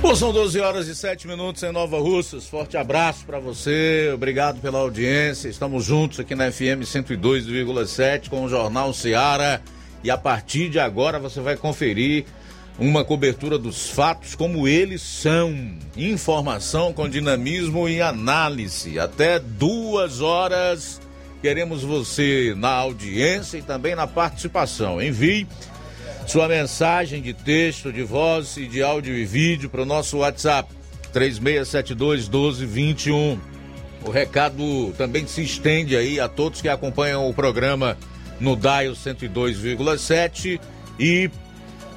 Bom, são 12 horas e 7 minutos em Nova Russas. Forte abraço para você, obrigado pela audiência. Estamos juntos aqui na FM 102,7 com o Jornal Seara. E a partir de agora você vai conferir uma cobertura dos fatos como eles são. Informação com dinamismo e análise. Até duas horas. Queremos você na audiência e também na participação. Envie sua mensagem de texto, de voz e de áudio e vídeo para o nosso WhatsApp 3672 1221. O recado também se estende aí a todos que acompanham o programa no Dial 102,7 e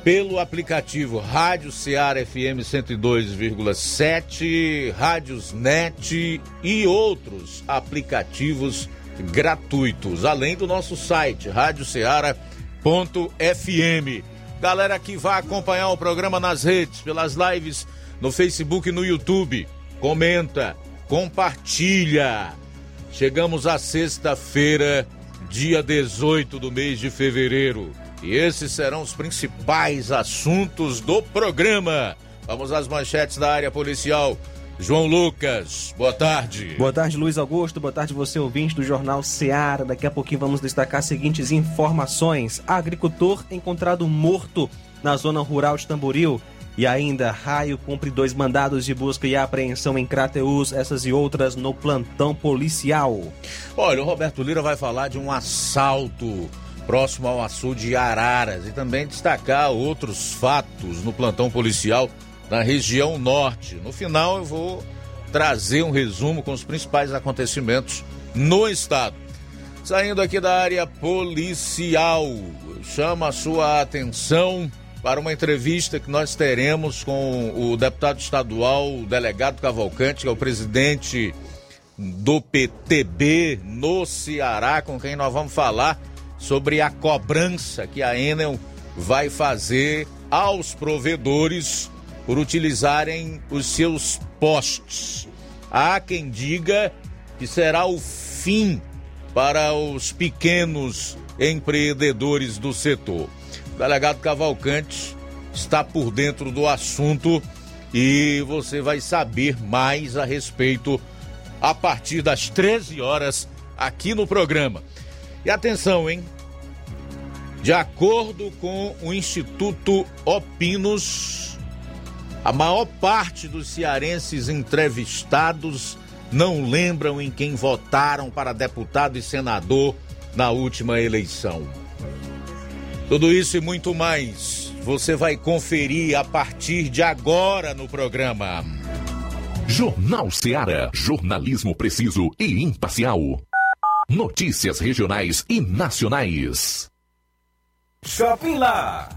pelo aplicativo Rádio Ceará FM 102,7, Rádios Net e outros aplicativos gratuitos, além do nosso site Rádio Ceará FM. Galera que vai acompanhar o programa nas redes, pelas lives no Facebook e no YouTube, comenta, compartilha. Chegamos à sexta-feira, dia 18 do mês de fevereiro, e esses serão os principais assuntos do programa. Vamos às manchetes da área policial. João Lucas, boa tarde. Boa tarde, Luiz Augusto. Boa tarde, você ouvinte do Jornal Seara. Daqui a pouquinho vamos destacar as seguintes informações. Agricultor encontrado morto na zona rural de Tamboril. E ainda, Raio cumpre dois mandados de busca e apreensão em Crateus, essas e outras no plantão policial. Olha, o Roberto Lira vai falar de um assalto próximo ao açude de Araras e também destacar outros fatos no plantão policial na região norte. No final, eu vou trazer um resumo com os principais acontecimentos no estado. Saindo aqui da área policial, chama a sua atenção para uma entrevista que nós teremos com o deputado estadual, o delegado Cavalcante, que é o presidente do PTB no Ceará, com quem nós vamos falar sobre a cobrança que a Enel vai fazer aos provedores por utilizarem os seus postes. Há quem diga que será o fim para os pequenos empreendedores do setor. O delegado Cavalcante está por dentro do assunto e você vai saber mais a respeito a partir das 13 horas aqui no programa. E atenção, hein? De acordo com o Instituto Opinos, a maior parte dos cearenses entrevistados não lembram em quem votaram para deputado e senador na última eleição. Tudo isso e muito mais você vai conferir a partir de agora no programa. Jornal Ceará, jornalismo preciso e imparcial. Notícias regionais e nacionais. Shopping Lá.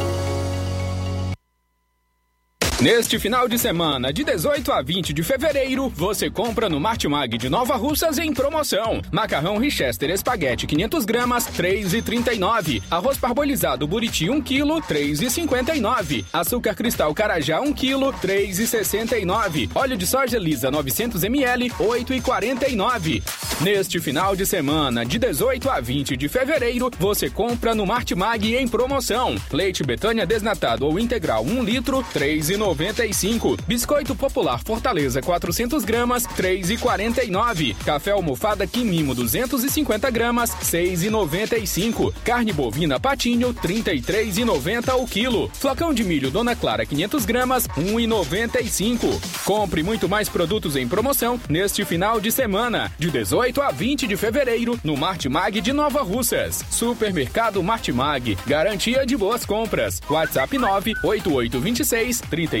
Neste final de semana, de 18 a 20 de fevereiro, você compra no Martimag de Nova Russas em promoção. Macarrão Richester Espaguete 500 gramas, 3,39. Arroz parbolizado Buriti 1 kg, 3,59. Açúcar cristal Carajá 1 kg, 3,69. Óleo de soja lisa 900 ml, 8,49. Neste final de semana, de 18 a 20 de fevereiro, você compra no Martimag em promoção. Leite Betânia desnatado ou integral 1 litro, 3,90. 95. Biscoito Popular Fortaleza 400 gramas, 3,49. Café almofada Quimimo 250 gramas, 6,95. Carne bovina Patinho 33,90 o quilo. Flocão de milho Dona Clara 500 gramas, 1,95. Compre muito mais produtos em promoção neste final de semana, de 18 a 20 de fevereiro, no Martimag de Nova Russas. Supermercado Martimag, garantia de boas compras. WhatsApp 98826 35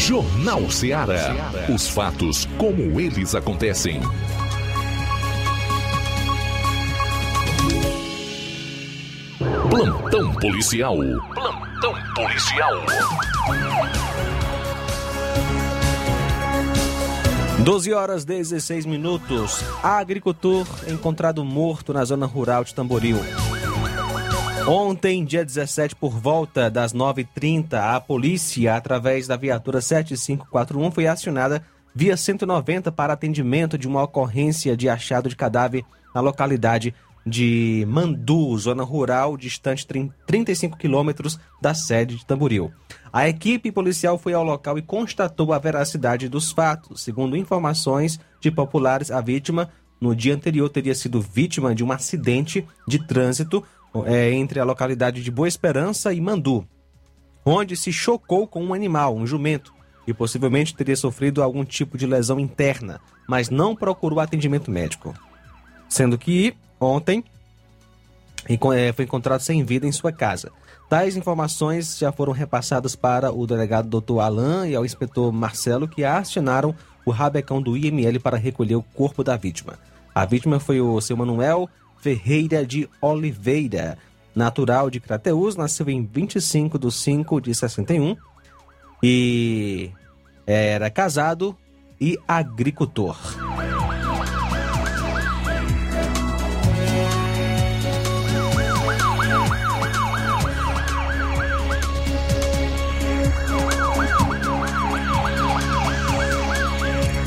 Jornal Ceará. Os fatos como eles acontecem. Plantão policial. Plantão policial. 12 horas 16 minutos. Agricultor encontrado morto na zona rural de Tamboril. Ontem, dia 17, por volta das 9h30, a polícia, através da viatura 7541, foi acionada via 190 para atendimento de uma ocorrência de achado de cadáver na localidade de Mandu, zona rural distante 35 quilômetros da sede de Tamboril. A equipe policial foi ao local e constatou a veracidade dos fatos. Segundo informações de populares, a vítima no dia anterior teria sido vítima de um acidente de trânsito é, entre a localidade de Boa Esperança e Mandu, onde se chocou com um animal, um jumento, e possivelmente teria sofrido algum tipo de lesão interna, mas não procurou atendimento médico. Sendo que ontem é, foi encontrado sem vida em sua casa. Tais informações já foram repassadas para o delegado Dr. Alain e ao inspetor Marcelo, que acionaram o rabecão do IML para recolher o corpo da vítima. A vítima foi o seu Manuel Ferreira de Oliveira, natural de Crateus, nasceu em 25 de 5 de 61 e era casado e agricultor.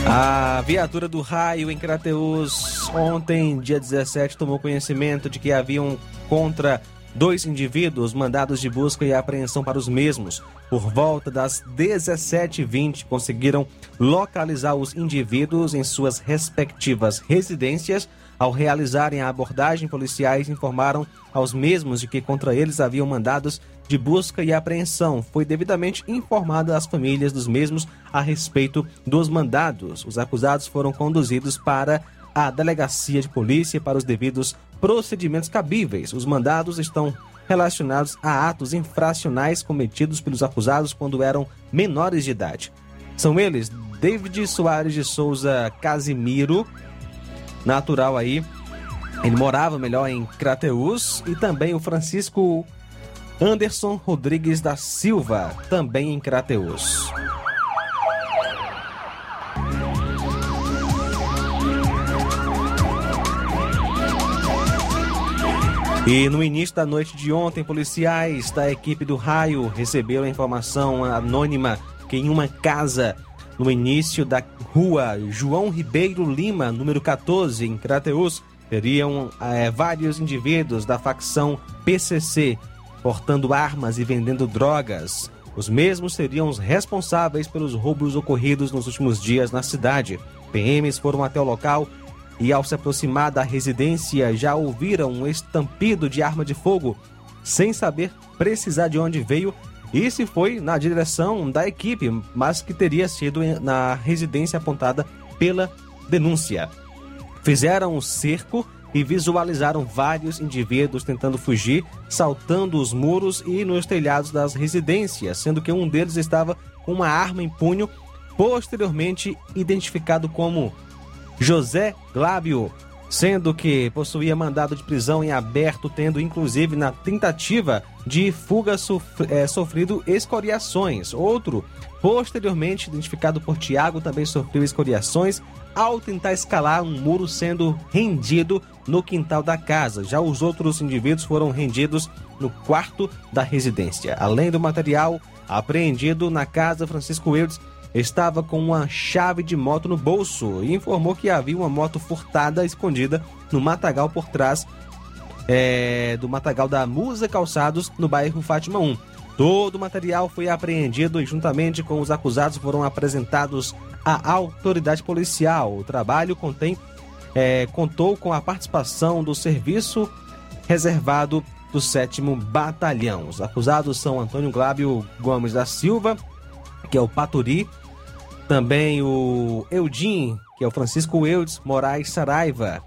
A viatura do raio em Crateus ontem, dia 17, tomou conhecimento de que haviam contra dois indivíduos mandados de busca e apreensão para os mesmos. Por volta das 17h20, conseguiram localizar os indivíduos em suas respectivas residências. Ao realizarem a abordagem, policiais informaram aos mesmos de que contra eles haviam mandados de busca e apreensão. Foi devidamente informada às famílias dos mesmos a respeito dos mandados. Os acusados foram conduzidos para a delegacia de polícia para os devidos procedimentos cabíveis. Os mandados estão relacionados a atos infracionais cometidos pelos acusados quando eram menores de idade. São eles David Soares de Souza Casimiro, natural aí, ele morava melhor em Crateus, e também o Francisco Anderson Rodrigues da Silva, também em Crateus. E no início da noite de ontem, policiais da equipe do Raio receberam a informação anônima que em uma casa no início da rua João Ribeiro Lima, número 14, em Crateus, teriam é, vários indivíduos da facção PCC portando armas e vendendo drogas. Os mesmos seriam os responsáveis pelos roubos ocorridos nos últimos dias na cidade. PMs foram até o local e, ao se aproximar da residência, já ouviram um estampido de arma de fogo, sem saber precisar de onde veio e se foi na direção da equipe, mas que teria sido na residência apontada pela denúncia. Fizeram o cerco e visualizaram vários indivíduos tentando fugir, saltando os muros e nos telhados das residências, sendo que um deles estava com uma arma em punho, posteriormente identificado como José Glábio, sendo que possuía mandado de prisão em aberto, tendo inclusive na tentativa de fuga é, sofrido escoriações. Outro, posteriormente identificado por Tiago, também sofreu escoriações ao tentar escalar um muro sendo rendido no quintal da casa. Já os outros indivíduos foram rendidos no quarto da residência. Além do material apreendido na casa, Francisco Eudes estava com uma chave de moto no bolso e informou que havia uma moto furtada escondida no matagal por trás é, do matagal da Musa Calçados, no bairro Fátima 1. Todo o material foi apreendido e, juntamente com os acusados, foram apresentados à autoridade policial. O trabalho contém, é, contou com a participação do serviço reservado do 7 Batalhão. Os acusados são Antônio Glábio Gomes da Silva, que é o Paturi, também o Eudim, que é o Francisco Eudes Moraes Saraiva,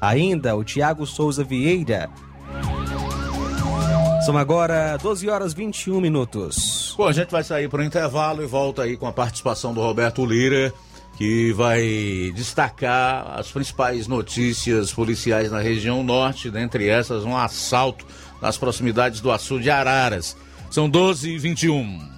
ainda o Tiago Souza Vieira, são agora 12 horas 21 minutos. Bom, a gente vai sair para o intervalo e volta aí com a participação do Roberto Lira, que vai destacar as principais notícias policiais na região norte, dentre essas um assalto nas proximidades do açude de Araras. São 12 e 21.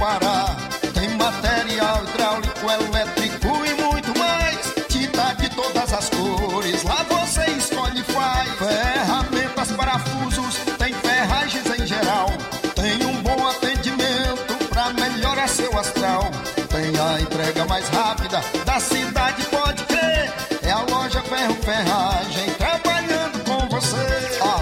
parar. Tem material hidráulico, elétrico e muito mais. Tinta de todas as cores, lá você escolhe e faz. Ferramentas, parafusos, tem ferragens em geral. Tem um bom atendimento pra melhorar seu astral. Tem a entrega mais rápida da cidade, pode crer. É a loja Ferro Ferragem.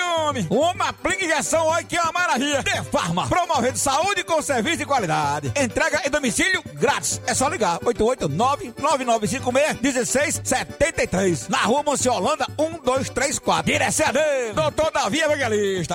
homem. Uma aplica injeção, olha que é uma maravilha. De Farma, promovendo saúde com serviço de qualidade. Entrega em domicílio grátis. É só ligar, 889-9956-1673. Na rua Monsiolanda, 1234. Direção a Deus, doutor Davi Evangelista.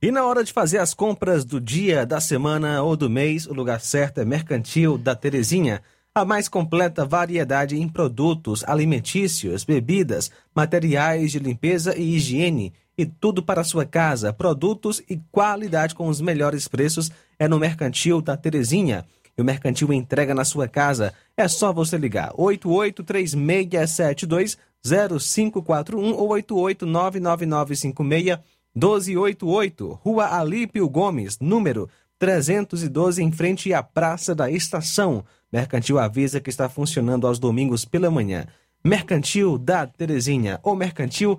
E na hora de fazer as compras do dia, da semana ou do mês, o lugar certo é Mercantil da Terezinha. A mais completa variedade em produtos alimentícios, bebidas, materiais de limpeza e higiene e tudo para sua casa. Produtos e qualidade com os melhores preços é no Mercantil da Terezinha. E o Mercantil entrega na sua casa. É só você ligar 8836720541 ou 88999561288. Rua Alípio Gomes, número 312, em frente à Praça da Estação. Mercantil avisa que está funcionando aos domingos pela manhã. Mercantil da Terezinha, ou mercantil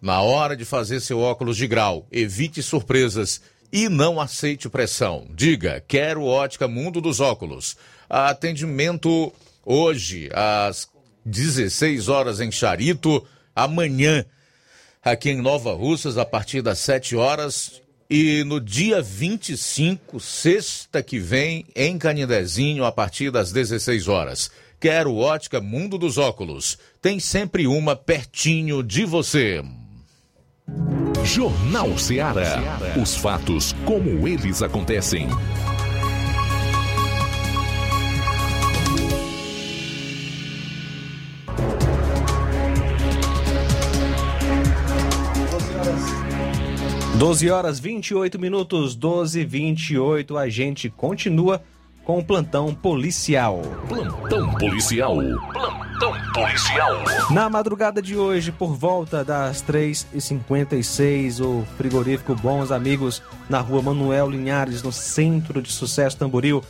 na hora de fazer seu óculos de grau, evite surpresas e não aceite pressão. Diga, quero ótica Mundo dos Óculos. Atendimento hoje às 16 horas em Charito, amanhã aqui em Nova Russas a partir das 7 horas e no dia 25, sexta que vem, em Canindezinho a partir das 16 horas. Quero ótica Mundo dos Óculos. Tem sempre uma pertinho de você. Jornal Ceará. Os fatos como eles acontecem. Doze horas 28 minutos, 12 28 A gente continua com o plantão policial. Plantão policial. Plantão policial. Na madrugada de hoje, por volta das 3h56, o frigorífico Bons Amigos, na rua Manuel Linhares, no centro de Sucesso Tamboril,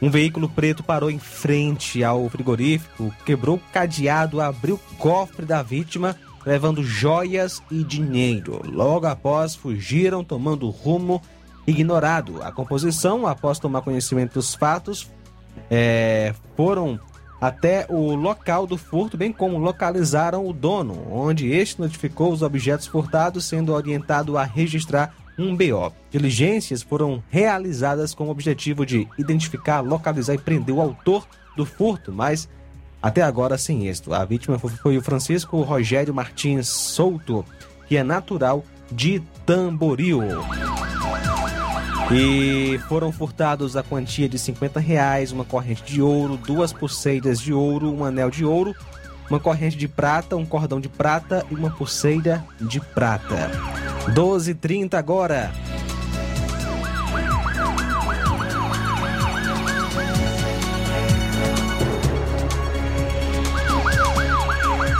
um veículo preto parou em frente ao frigorífico, quebrou o cadeado, abriu o cofre da vítima, levando joias e dinheiro. Logo após, fugiram, tomando rumo ignorado. A composição, após tomar conhecimento dos fatos, é, foram até o local do furto, bem como localizaram o dono, onde este notificou os objetos furtados, sendo orientado a registrar um BO. Diligências foram realizadas com o objetivo de identificar, localizar e prender o autor do furto, mas até agora sem êxito. A vítima foi o Francisco Rogério Martins Souto, que é natural de Tamboril. E foram furtados a quantia de 50 reais, uma corrente de ouro, duas pulseiras de ouro, um anel de ouro, uma corrente de prata, um cordão de prata e uma pulseira de prata. 12h30 agora.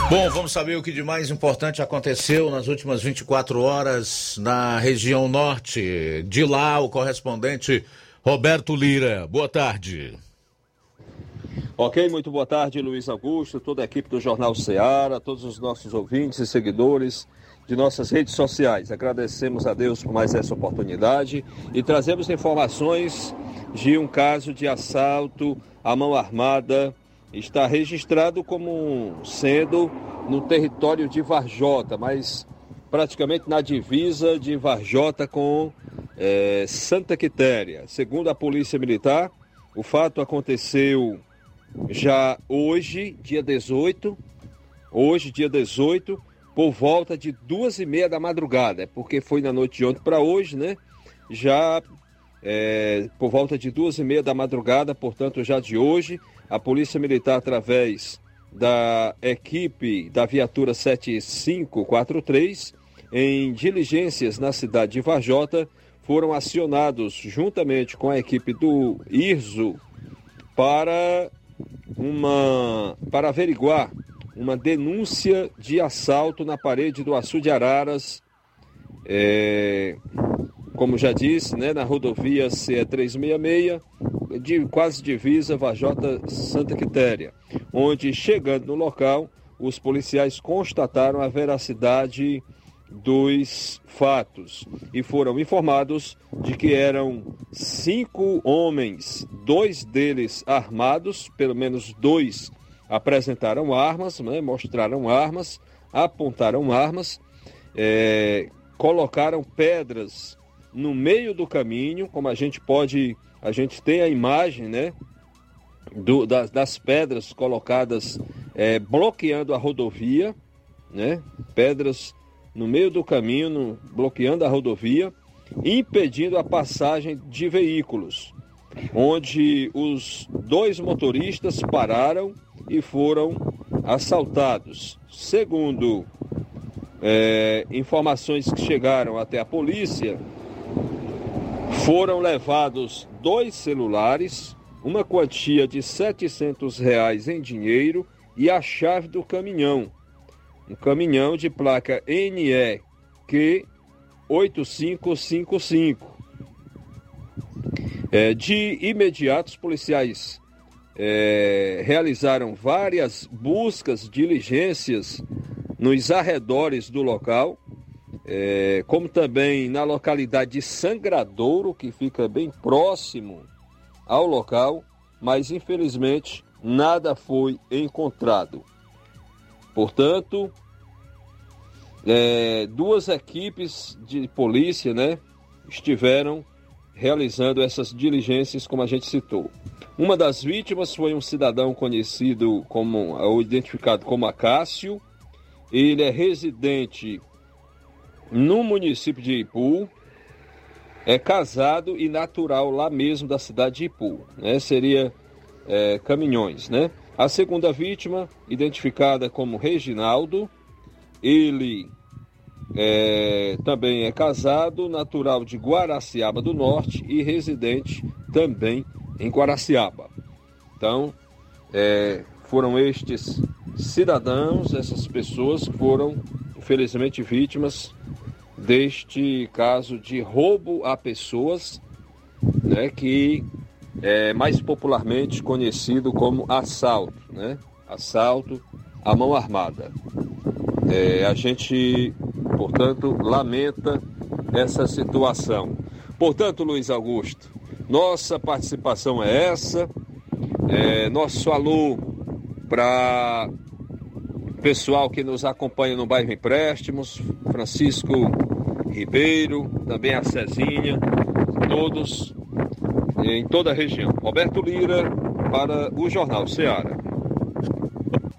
Bom, vamos saber o que de mais importante aconteceu nas últimas 24 horas na região norte. De lá, o correspondente Roberto Lira. Boa tarde. Ok, muito boa tarde, Luiz Augusto, toda a equipe do Jornal Ceará, todos os nossos ouvintes e seguidores de nossas redes sociais. Agradecemos a Deus por mais essa oportunidade e trazemos informações de um caso de assalto à mão armada está registrado como sendo no território de Varjota, mas praticamente na divisa de Varjota com é, Santa Quitéria. Segundo a Polícia Militar, o fato aconteceu já hoje, dia 18, hoje, dia 18, por volta de duas e meia da madrugada, porque foi na noite de ontem para hoje, né? Já é, por volta de duas e meia da madrugada, portanto, já de hoje, a Polícia Militar, através da equipe da viatura 7543, em diligências na cidade de Varjota, foram acionados juntamente com a equipe do IRSO para uma para averiguar uma denúncia de assalto na parede do Açu de Araras, é, como já disse, né, na rodovia CE 366, de quase divisa Vajota Santa Quitéria, onde chegando no local, os policiais constataram a veracidade dos fatos e foram informados de que eram cinco homens, dois deles armados, pelo menos dois apresentaram armas, né, mostraram armas, apontaram armas, é, colocaram pedras no meio do caminho, como a gente pode, a gente tem a imagem, né, do, das, das, pedras colocadas é, bloqueando a rodovia, né, pedras no meio do caminho, no, bloqueando a rodovia, impedindo a passagem de veículos, onde os dois motoristas pararam e foram assaltados. Segundo é, informações que chegaram até a polícia, foram levados dois celulares, uma quantia de 700 reais em dinheiro e a chave do caminhão. Um caminhão de placa NEQ 8555. É, de imediato, os policiais é, realizaram várias buscas, diligências nos arredores do local, é, como também na localidade de Sangradouro, que fica bem próximo ao local, mas infelizmente nada foi encontrado. Portanto, é, duas equipes de polícia né, estiveram realizando essas diligências, como a gente citou. Uma das vítimas foi um cidadão conhecido como, ou identificado como Acácio. Ele é residente no município de Ipu, é casado e natural lá mesmo da cidade de Ipu, né? Seria é, Caminhões, né? A segunda vítima, identificada como Reginaldo, ele é, também é casado, natural de Guaraciaba do Norte e residente também em Guaraciaba. Então, é, foram estes cidadãos, essas pessoas que foram, infelizmente, vítimas deste caso de roubo a pessoas, né, que é mais popularmente conhecido como assalto, né? Assalto à mão armada. É, a gente Portanto, lamenta essa situação. Portanto, Luiz Augusto, nossa participação é essa. É, nosso alô para pessoal que nos acompanha no bairro Empréstimos, Francisco Ribeiro, também a Cezinha, todos em toda a região. Roberto Lira para o Jornal Ceará.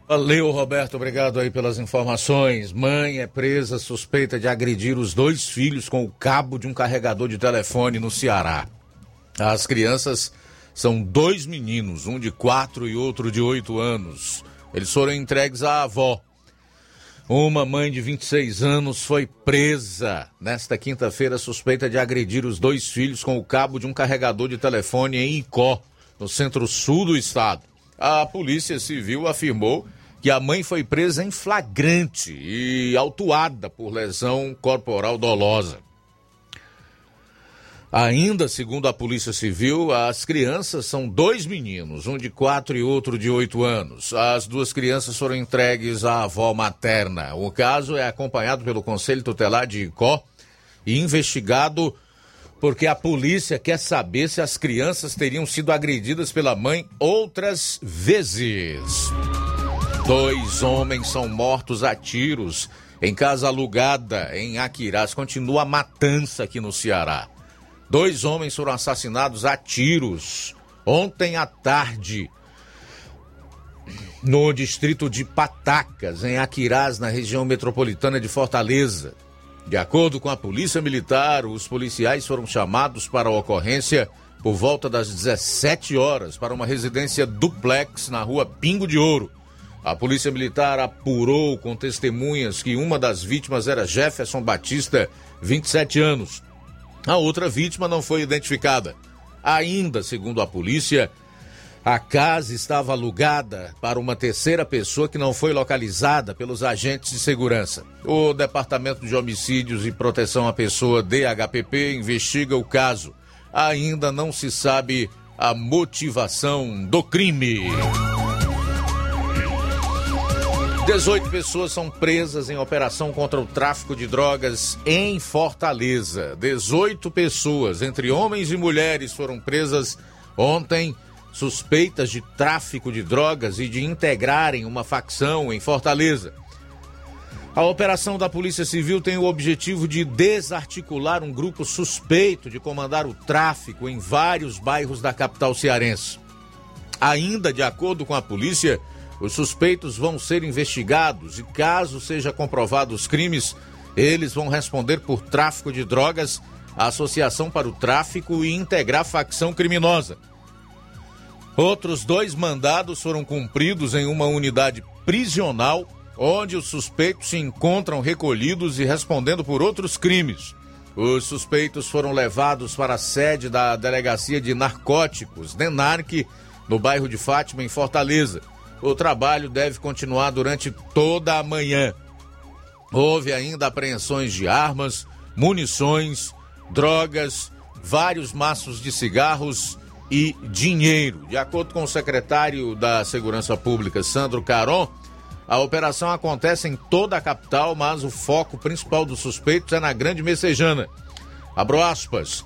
Valeu, Roberto. Obrigado aí pelas informações. Mãe é presa suspeita de agredir os dois filhos com o cabo de um carregador de telefone no Ceará. As crianças são dois meninos, um de quatro e outro de oito anos. Eles foram entregues à avó. Uma mãe de 26 anos foi presa nesta quinta-feira suspeita de agredir os dois filhos com o cabo de um carregador de telefone em Icó, no centro-sul do estado. A Polícia Civil afirmou que a mãe foi presa em flagrante e autuada por lesão corporal dolosa. Ainda, segundo a Polícia Civil, as crianças são dois meninos, um de quatro e outro de oito anos. As duas crianças foram entregues à avó materna. O caso é acompanhado pelo Conselho Tutelar de Icó e investigado porque a polícia quer saber se as crianças teriam sido agredidas pela mãe outras vezes. Dois homens são mortos a tiros em casa alugada em Aquirás. Continua a matança aqui no Ceará. Dois homens foram assassinados a tiros ontem à tarde no distrito de Patacas, em Aquirás, na região metropolitana de Fortaleza. De acordo com a Polícia Militar, os policiais foram chamados para a ocorrência por volta das 17 horas para uma residência duplex na rua Pingo de Ouro, a polícia militar apurou com testemunhas que uma das vítimas era Jefferson Batista, 27 anos. A outra vítima não foi identificada. Ainda, segundo a polícia, A casa estava alugada para uma terceira pessoa que não foi localizada pelos agentes de segurança. O Departamento de Homicídios e Proteção à Pessoa, DHPP, investiga o caso. Ainda não se sabe a motivação do crime. 18 pessoas são presas em operação contra o tráfico de drogas em Fortaleza. 18 pessoas, entre homens e mulheres, foram presas ontem suspeitas de tráfico de drogas e de integrarem uma facção em Fortaleza. A operação da Polícia Civil tem o objetivo de desarticular um grupo suspeito de comandar o tráfico em vários bairros da capital cearense. Ainda de acordo com a polícia, os suspeitos vão ser investigados e, caso seja comprovado os crimes, eles vão responder por tráfico de drogas, associação para o tráfico e integrar facção criminosa. Outros dois mandados foram cumpridos em uma unidade prisional, onde os suspeitos se encontram recolhidos e respondendo por outros crimes. Os suspeitos foram levados para a sede da Delegacia de Narcóticos, DENARC, no bairro de Fátima, em Fortaleza. O trabalho deve continuar durante toda a manhã. Houve ainda apreensões de armas, munições, drogas, vários maços de cigarros e dinheiro. De acordo com o secretário da Segurança Pública, Sandro Caron, a operação acontece em toda a capital, mas o foco principal dos suspeitos é na Grande Messejana. Abro aspas.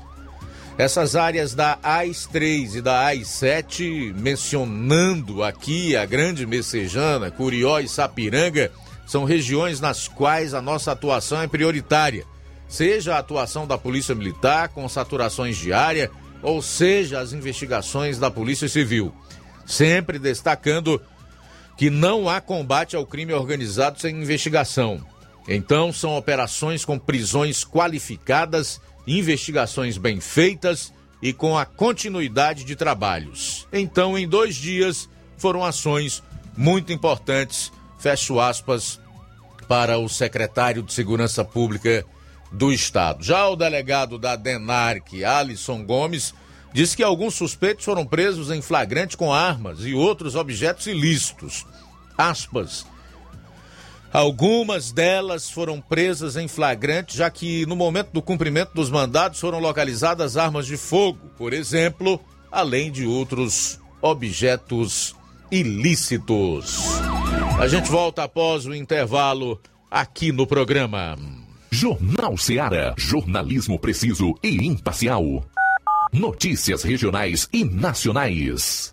Essas áreas da AIS-3 e da AIS-7, mencionando aqui a Grande Messejana, Curió e Sapiranga, são regiões nas quais a nossa atuação é prioritária. Seja a atuação da Polícia Militar, com saturações diárias, ou seja as investigações da Polícia Civil. Sempre destacando que não há combate ao crime organizado sem investigação. Então, são operações com prisões qualificadas investigações bem feitas e com a continuidade de trabalhos. Então, em dois dias, foram ações muito importantes, fecho aspas, para o secretário de Segurança Pública do Estado. Já o delegado da DENARC, Alisson Gomes, disse que alguns suspeitos foram presos em flagrante com armas e outros objetos ilícitos. Aspas. Algumas delas foram presas em flagrante, já que no momento do cumprimento dos mandados foram localizadas armas de fogo, por exemplo, além de outros objetos ilícitos. A gente volta após o intervalo aqui no programa. Jornal Seara. Jornalismo preciso e imparcial. Notícias regionais e nacionais.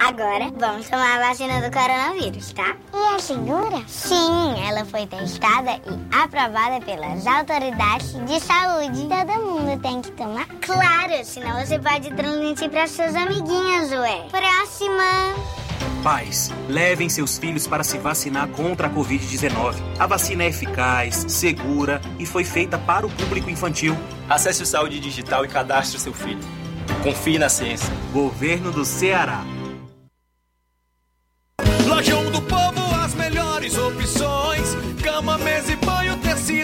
Agora vamos tomar a vacina do coronavírus, tá? E é segura? Sim, ela foi testada e aprovada pelas autoridades de saúde. Todo mundo tem que tomar? Claro, senão você pode transmitir para seus amiguinhos, ué. Próxima! Pais, levem seus filhos para se vacinar contra a Covid-19. A vacina é eficaz, segura e foi feita para o público infantil. Acesse o Saúde Digital e cadastre seu filho. Confie na ciência. Governo do Ceará.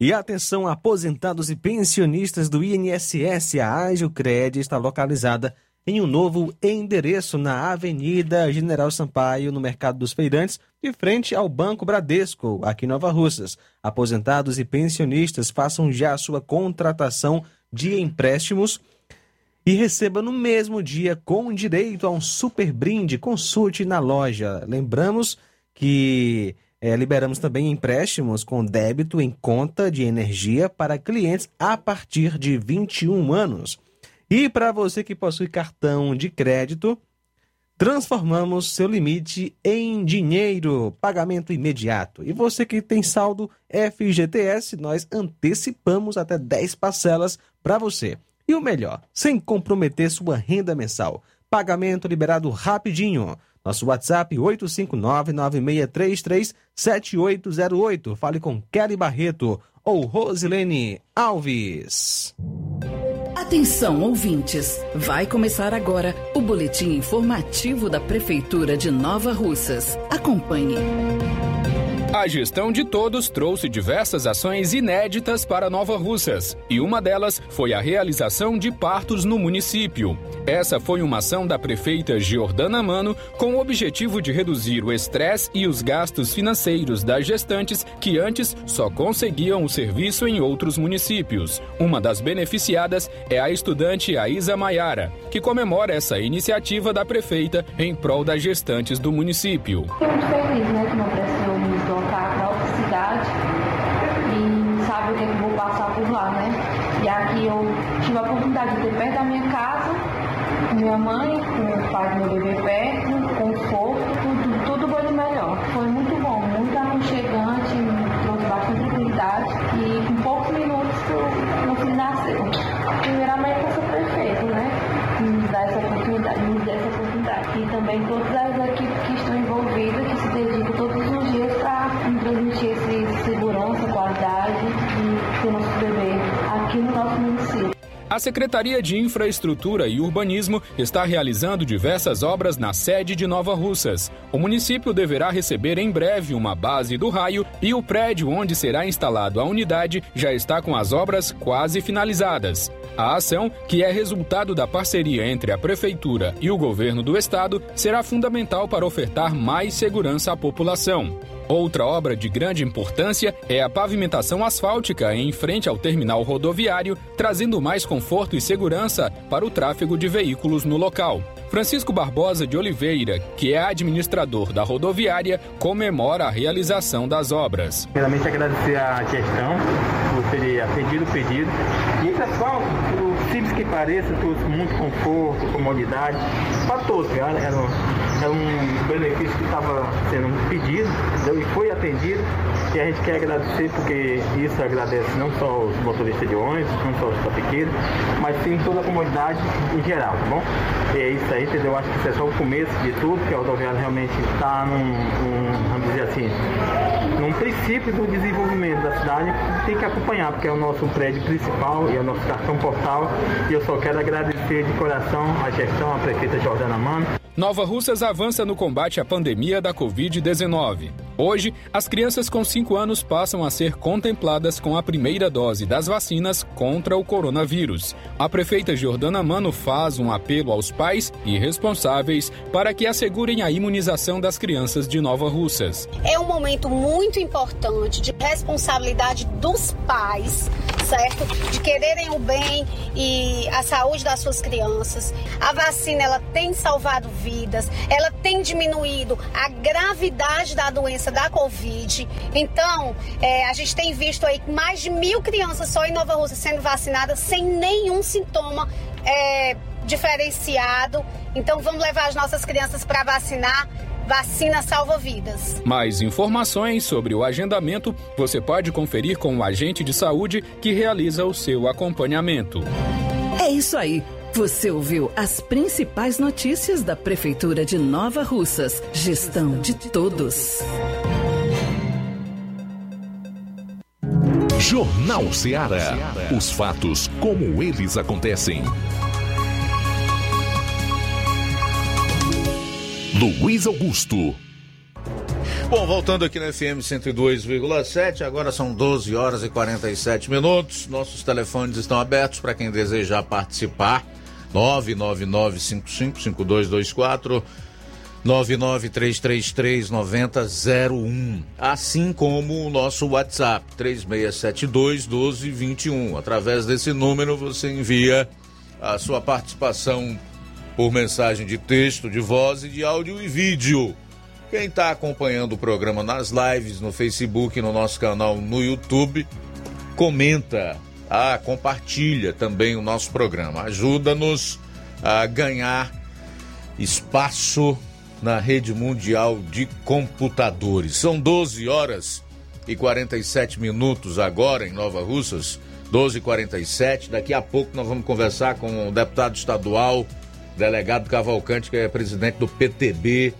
E atenção, aposentados e pensionistas do INSS, a Agilcred está localizada em um novo endereço na Avenida General Sampaio, no Mercado dos Feirantes, de frente ao Banco Bradesco, aqui em Nova Russas. Aposentados e pensionistas façam já sua contratação de empréstimos e receba no mesmo dia com direito a um super brinde. Consulte na loja. Lembramos que é, liberamos também empréstimos com débito em conta de energia para clientes a partir de 21 anos. E para você que possui cartão de crédito, transformamos seu limite em dinheiro, pagamento imediato. E você que tem saldo FGTS, nós antecipamos até 10 parcelas para você. E o melhor, sem comprometer sua renda mensal. Pagamento liberado rapidinho. Nosso WhatsApp 859-9633-7808. Fale com Kelly Barreto ou Rosilene Alves. Atenção, ouvintes! Vai começar agora o boletim informativo da Prefeitura de Nova Russas. Acompanhe. A gestão de todos trouxe diversas ações inéditas para Nova Russas, e uma delas foi a realização de partos no município. Essa foi uma ação da prefeita Giordana Mano com o objetivo de reduzir o estresse e os gastos financeiros das gestantes que antes só conseguiam o serviço em outros municípios. Uma das beneficiadas é a estudante Aisa Maiara, que comemora essa iniciativa da prefeita em prol das gestantes do município. Né, deslocar para outra cidade e sabe o que, é que vou passar por lá, né? E aqui eu tive a oportunidade de ter perto da minha casa, com minha mãe, com o pai do meu bebê perto, conforto, tudo, tudo foi de melhor. Foi muito bom, muito aconchegante, me trouxe bastante tranquilidade e com poucos minutos meu filho nasceu. Primeiramente eu sou prefeito, né? Me dá essa oportunidade, me dá essa oportunidade. E também todas as equipes que estão envolvidas, que me transmitir esse segurança, qualidade nosso aqui no nosso município. A Secretaria de Infraestrutura e Urbanismo está realizando diversas obras na sede de Nova Russas. O município deverá receber em breve uma base do raio e o prédio onde será instalado a unidade já está com as obras quase finalizadas. A ação, que é resultado da parceria entre a Prefeitura e o governo do estado, será fundamental para ofertar mais segurança à população. Outra obra de grande importância é a pavimentação asfáltica em frente ao terminal rodoviário, trazendo mais conforto e segurança para o tráfego de veículos no local. Francisco Barbosa de Oliveira, que é administrador da rodoviária, comemora a realização das obras. Primeiramente agradecer à gestão por ter atendido o pedido. E pessoal, o simples que pareça, trouxe muito conforto, comodidade para todos. Cara. Era, um, era um benefício que estava sendo pedido e foi atendido. E a gente quer agradecer porque isso agradece não só os motoristas de ônibus, não só os tapiqueiros, mas sim toda a comunidade em geral, tá bom? E é isso aí, entendeu? Acho que isso é só o começo de tudo, que a rodoviária realmente está num, num, vamos dizer assim, num princípio do desenvolvimento da cidade, tem que acompanhar, porque é o nosso prédio principal e é o nosso cartão postal. E eu só quero agradecer de coração a gestão, a prefeita Jordana Mano. Nova Russas avança no combate à pandemia da Covid-19. Hoje, as crianças com 5 anos passam a ser contempladas com a primeira dose das vacinas contra o coronavírus. A prefeita Jordana Mano faz um apelo aos pais e responsáveis para que assegurem a imunização das crianças de Nova Russas. É um momento muito importante de responsabilidade dos pais, certo? De quererem o bem e a saúde das suas crianças. A vacina ela tem salvado vidas, ela tem diminuído a gravidade da doença da Covid. Então, é, a gente tem visto aí mais de mil crianças só em Nova Rússia sendo vacinadas sem nenhum sintoma é, diferenciado. Então, vamos levar as nossas crianças para vacinar. Vacina salva vidas. Mais informações sobre o agendamento você pode conferir com o agente de saúde que realiza o seu acompanhamento. É isso aí. Você ouviu as principais notícias da Prefeitura de Nova Russas. Gestão de todos. Jornal Ceará. Os fatos como eles acontecem. Luiz Augusto. Bom, voltando aqui na FM 102,7, agora são 12 horas e 47 minutos. Nossos telefones estão abertos para quem desejar participar. 999555224 993339001, assim como o nosso WhatsApp 3672 1221. Através desse número você envia a sua participação por mensagem de texto, de voz e de áudio e vídeo. Quem está acompanhando o programa nas lives, no Facebook, no nosso canal no YouTube, comenta, ah, compartilha também o nosso programa. Ajuda-nos a ganhar espaço na rede mundial de computadores. São 12 horas e 47 minutos agora em Nova Russas, 12 e 47. Daqui a pouco nós vamos conversar com o deputado estadual, delegado Cavalcante, que é presidente do PTB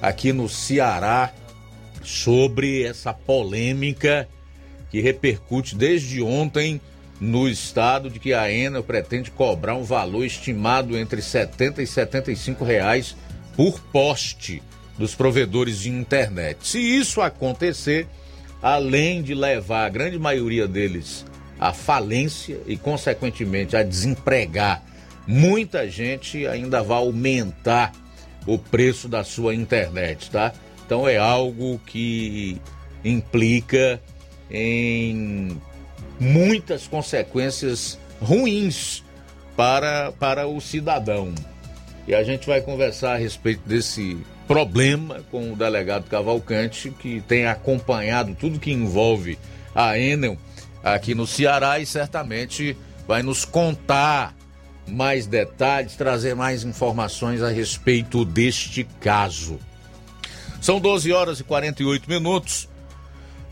aqui no Ceará sobre essa polêmica que repercute desde ontem no estado de que a Enel pretende cobrar um valor estimado entre 70 e 75 reais por poste dos provedores de internet. Se isso acontecer, além de levar a grande maioria deles à falência e, consequentemente, a desempregar, muita gente ainda vai aumentar o preço da sua internet, tá? Então é algo que implica em muitas consequências ruins para, para o cidadão. E a gente vai conversar a respeito desse problema com o delegado Cavalcante, que tem acompanhado tudo que envolve a Enel aqui no Ceará e certamente vai nos contar mais detalhes, trazer mais informações a respeito deste caso. São 12 horas e 48 minutos.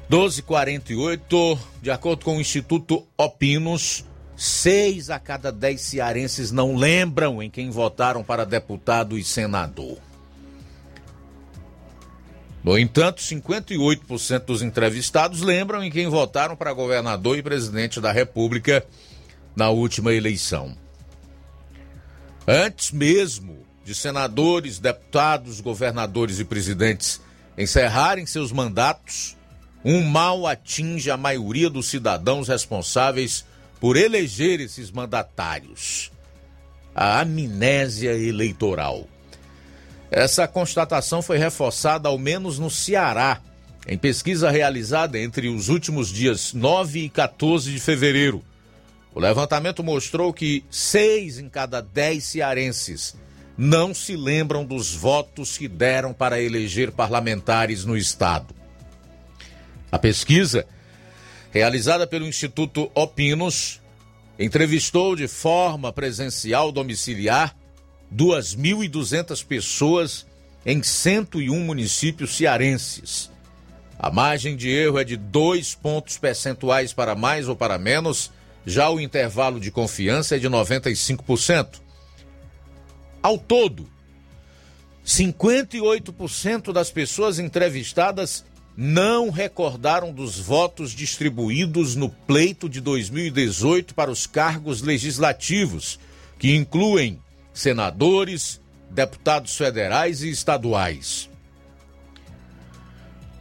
12 e 48 de acordo com o Instituto Opinos, seis a cada dez cearenses não lembram em quem votaram para deputado e senador. No entanto, 58% dos entrevistados lembram em quem votaram para governador e presidente da República na última eleição. Antes mesmo de senadores, deputados, governadores e presidentes encerrarem seus mandatos, um mal atinge a maioria dos cidadãos responsáveis por eleger esses mandatários. A amnésia eleitoral. Essa constatação foi reforçada ao menos no Ceará, em pesquisa realizada entre os últimos dias 9 e 14 de fevereiro o levantamento mostrou que seis em cada dez cearenses não se lembram dos votos que deram para eleger parlamentares no estado. A pesquisa, realizada pelo Instituto Opinos, entrevistou de forma presencial domiciliar 2.200 pessoas em 101 municípios cearenses. A margem de erro é de dois pontos percentuais para mais ou para menos já o intervalo de confiança é de 95%. Ao todo, 58% das pessoas entrevistadas não recordaram dos votos distribuídos no pleito de 2018 para os cargos legislativos, que incluem senadores, deputados federais e estaduais.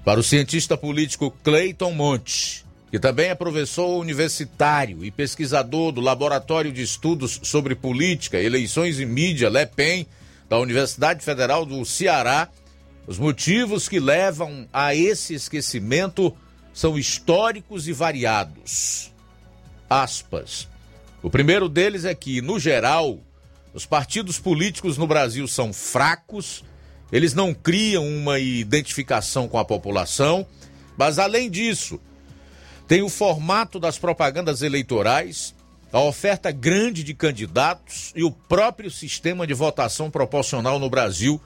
Para o cientista político Clayton Monte, que também é professor universitário e pesquisador do Laboratório de Estudos sobre Política, Eleições e Mídia, LEPEN, da Universidade Federal do Ceará. Os motivos que levam a esse esquecimento são históricos e variados. Aspas. O primeiro deles é que, no geral, os partidos políticos no Brasil são fracos, eles não criam uma identificação com a população, mas além disso, tem o formato das propagandas eleitorais, a oferta grande de candidatos e o próprio sistema de votação proporcional no Brasil.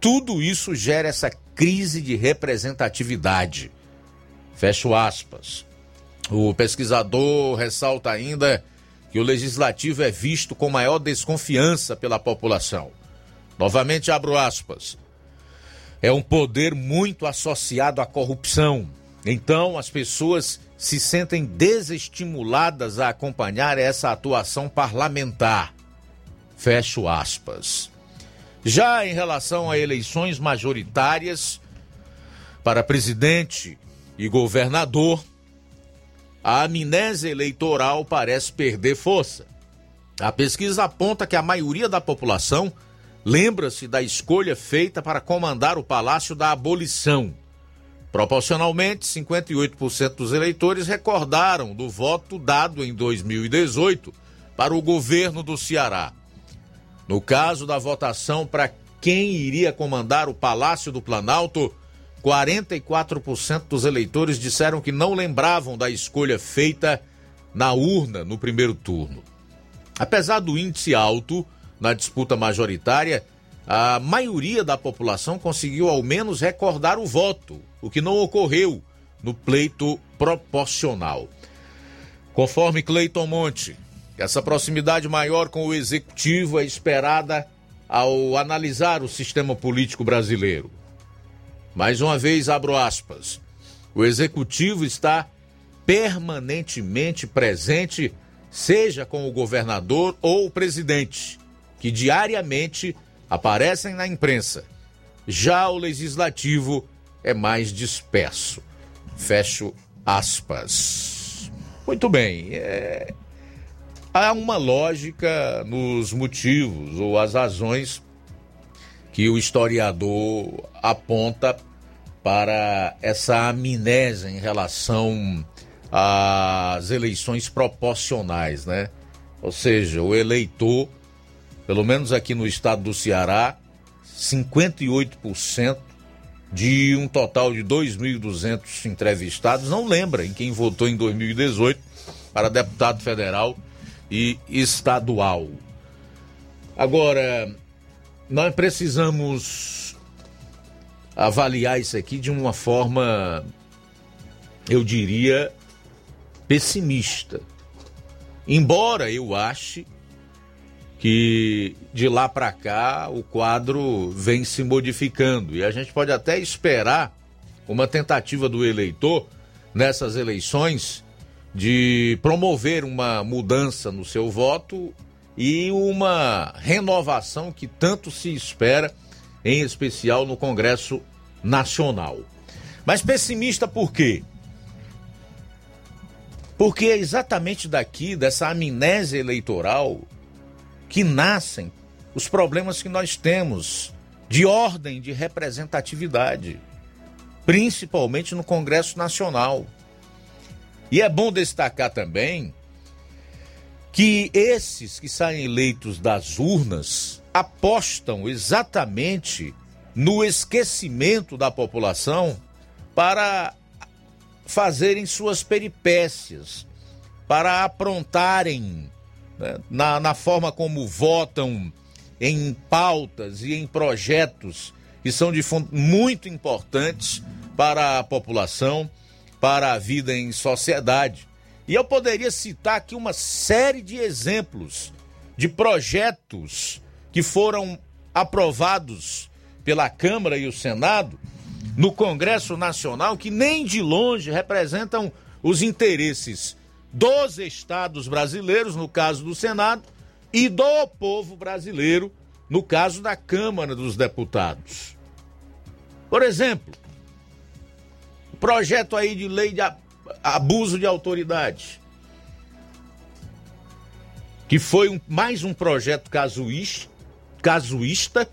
Tudo isso gera essa crise de representatividade. Fecho aspas. O pesquisador ressalta ainda que o legislativo é visto com maior desconfiança pela população. Novamente abro aspas. É um poder muito associado à corrupção. Então as pessoas se sentem desestimuladas a acompanhar essa atuação parlamentar. Fecho aspas. Já em relação a eleições majoritárias, para presidente e governador, a amnésia eleitoral parece perder força. A pesquisa aponta que a maioria da população lembra-se da escolha feita para comandar o Palácio da Abolição. Proporcionalmente, 58% dos eleitores recordaram do voto dado em 2018 para o governo do Ceará. No caso da votação para quem iria comandar o Palácio do Planalto, 44% dos eleitores disseram que não lembravam da escolha feita na urna no primeiro turno. Apesar do índice alto na disputa majoritária, a maioria da população conseguiu ao menos recordar o voto, o que não ocorreu no pleito proporcional. Conforme Cleiton Monte, essa proximidade maior com o executivo é esperada ao analisar o sistema político brasileiro. Mais uma vez, abro aspas. O executivo está permanentemente presente, seja com o governador ou o presidente, que diariamente aparecem na imprensa. Já o legislativo é mais disperso. Fecho aspas. Muito bem. É... Há uma lógica nos motivos ou as razões que o historiador aponta para essa amnésia em relação às eleições proporcionais, né? Ou seja, o eleitor, pelo menos aqui no estado do Ceará, 58% de um total de 2.200 entrevistados não lembra em quem votou em 2018 para deputado federal e estadual. Agora, nós precisamos avaliar isso aqui de uma forma, eu diria, pessimista. Embora eu ache que de lá para cá o quadro vem se modificando e a gente pode até esperar uma tentativa do eleitor nessas eleições de promover uma mudança no seu voto e uma renovação que tanto se espera, em especial no Congresso Nacional. Mas pessimista por quê? Porque é exatamente daqui, dessa amnésia eleitoral, que nascem os problemas que nós temos de ordem de representatividade, principalmente no Congresso Nacional. E é bom destacar também que esses que saem eleitos das urnas apostam exatamente no esquecimento da população para fazerem suas peripécias, para aprontarem na, na forma como votam em pautas e em projetos que são de fundo muito importantes para a população, para a vida em sociedade. E eu poderia citar aqui uma série de exemplos de projetos que foram aprovados pela Câmara e o Senado no Congresso Nacional que nem de longe representam os interesses dos estados brasileiros, no caso do Senado, e do povo brasileiro, no caso da Câmara dos Deputados. Por exemplo, projeto aí de lei de abuso de autoridade, que foi um, mais um projeto casuísta, casuísta,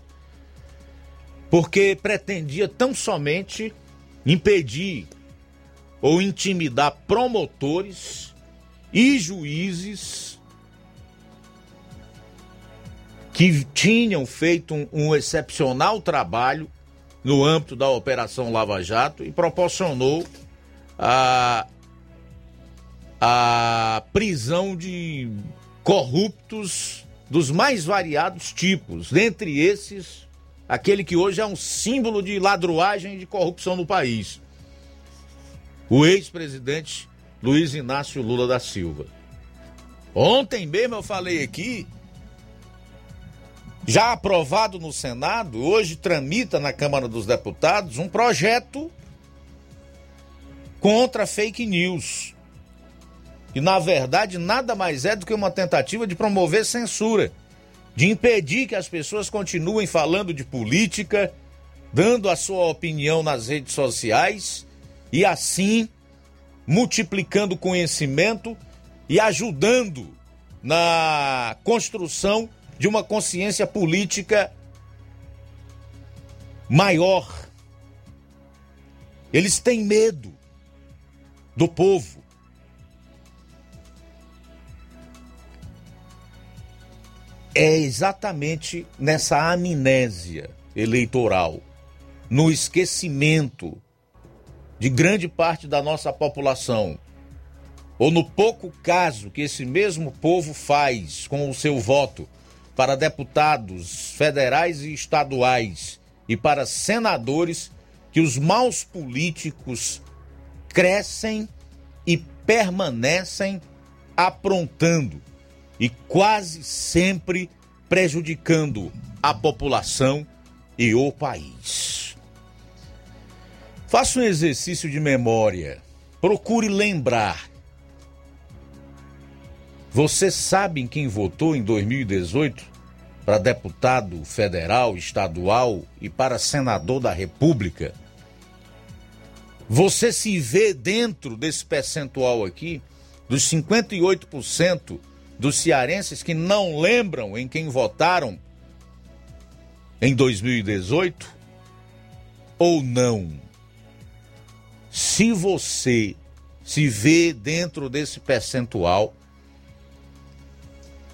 porque pretendia tão somente impedir ou intimidar promotores e juízes que tinham feito um, um excepcional trabalho no âmbito da Operação Lava Jato e proporcionou a, a prisão de corruptos dos mais variados tipos, dentre esses, aquele que hoje é um símbolo de ladruagem e de corrupção no país. O ex-presidente Luiz Inácio Lula da Silva. Ontem mesmo eu falei aqui, já aprovado no Senado, hoje tramita na Câmara dos Deputados um projeto contra fake news. E na verdade nada mais é do que uma tentativa de promover censura, de impedir que as pessoas continuem falando de política dando a sua opinião nas redes sociais e assim multiplicando conhecimento e ajudando na construção de uma consciência política maior. Eles têm medo do povo. É exatamente nessa amnésia eleitoral, no esquecimento de grande parte da nossa população, ou no pouco caso que esse mesmo povo faz com o seu voto para deputados federais e estaduais e para senadores, que os maus políticos crescem e permanecem aprontando e quase sempre prejudicando a população e o país. Faça um exercício de memória. Procure lembrar. Você sabe em quem votou em 2018 para deputado federal, estadual e para senador da República? Você se vê dentro desse percentual aqui, dos 58% dos cearenses que não lembram em quem votaram em 2018 ou não? Se você se vê dentro desse percentual,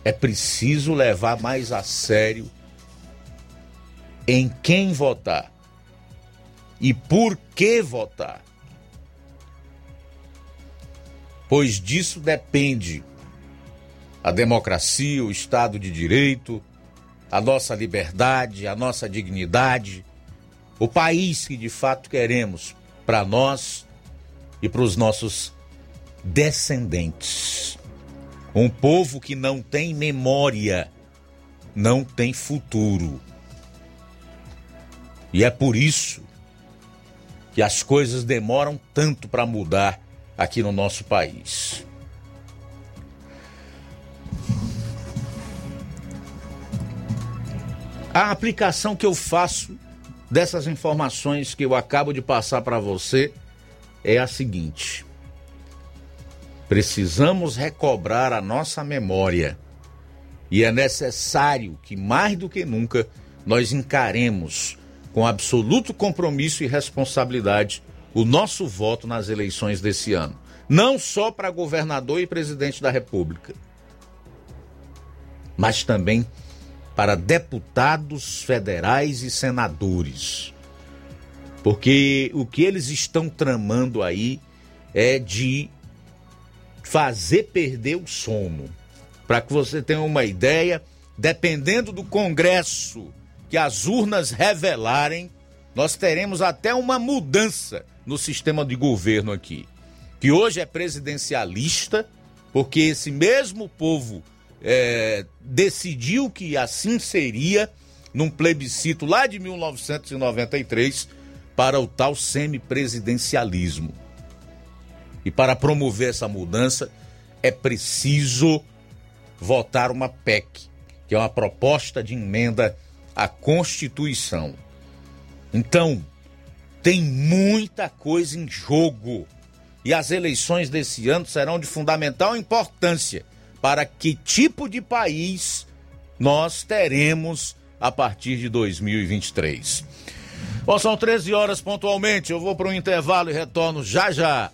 é preciso levar mais a sério em quem votar e por que votar. Pois disso depende a democracia, o Estado de Direito, a nossa liberdade, a nossa dignidade, o país que de fato queremos para nós e para os nossos descendentes. Um povo que não tem memória, não tem futuro. E é por isso que as coisas demoram tanto para mudar aqui no nosso país. A aplicação que eu faço dessas informações que eu acabo de passar para você é a seguinte: precisamos recobrar a nossa memória e é necessário que, mais do que nunca, nós encaremos com absoluto compromisso e responsabilidade o nosso voto nas eleições desse ano. Não só para governador e presidente da República, mas também para deputados federais e senadores. Porque o que eles estão tramando aí é de fazer perder o sono. Para que você tenha uma ideia, dependendo do Congresso que as urnas revelarem, nós teremos até uma mudança no sistema de governo aqui. Que hoje é presidencialista, porque esse mesmo povo é, decidiu que assim seria num plebiscito lá de 1993 para o tal semipresidencialismo. E para promover essa mudança é preciso votar uma PEC, que é uma proposta de emenda à Constituição. Então, tem muita coisa em jogo. E as eleições desse ano serão de fundamental importância para que tipo de país nós teremos a partir de 2023. Bom, são 13 horas pontualmente. Eu vou para um intervalo e retorno já já.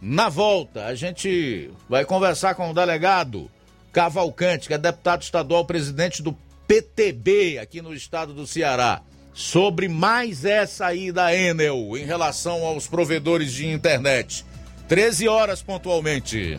Na volta, a gente vai conversar com o delegado Cavalcante, que é deputado estadual, presidente do PTB aqui no estado do Ceará, sobre mais essa aí da Enel em relação aos provedores de internet. 13 horas pontualmente.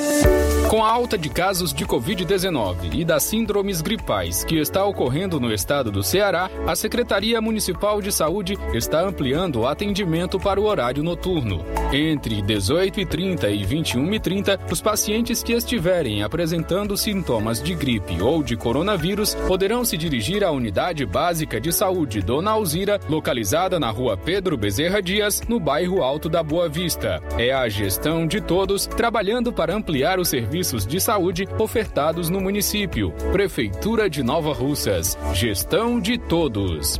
Com a alta de casos de Covid-19 e das síndromes gripais que está ocorrendo no estado do Ceará, a Secretaria Municipal de Saúde está ampliando o atendimento para o horário noturno. Entre 18h30 e 21h30, os pacientes que estiverem apresentando sintomas de gripe ou de coronavírus poderão se dirigir à Unidade Básica de Saúde Dona Alzira, localizada na rua Pedro Bezerra Dias, no bairro Alto da Boa Vista. É a gestão de todos trabalhando para ampliar o serviço serviços de saúde ofertados no município. Prefeitura de Nova Russas. Gestão de todos.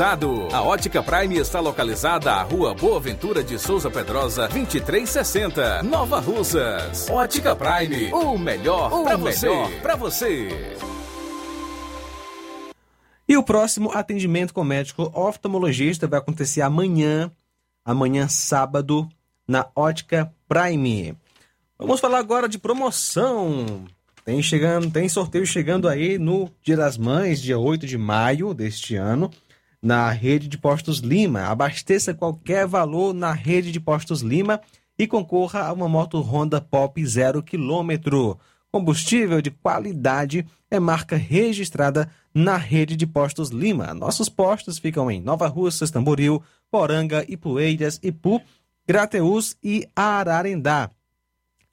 a Ótica Prime está localizada à Rua Boa Ventura de Souza Pedrosa, 2360, Nova Russas. Ótica Prime, o melhor para você. Pra você. E o próximo atendimento com médico oftalmologista vai acontecer amanhã, amanhã sábado, na Ótica Prime. Vamos falar agora de promoção. Tem chegando, tem sorteio chegando aí no Dia das Mães, dia 8 de maio deste ano na rede de postos Lima. Abasteça qualquer valor na rede de postos Lima e concorra a uma moto Honda Pop 0 km. Combustível de qualidade é marca registrada na rede de postos Lima. Nossos postos ficam em Nova Russas, Tamboril, Poranga, Ipueiras, Ipu, Grateus e Ararendá.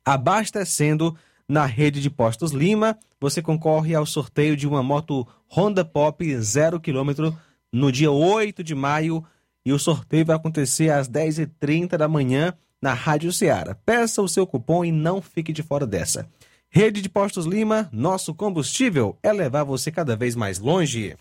Abastecendo na rede de postos Lima, você concorre ao sorteio de uma moto Honda Pop 0 km no dia 8 de maio e o sorteio vai acontecer às 10h30 da manhã na Rádio Ceará. Peça o seu cupom e não fique de fora dessa. Rede de Postos Lima, nosso combustível é levar você cada vez mais longe.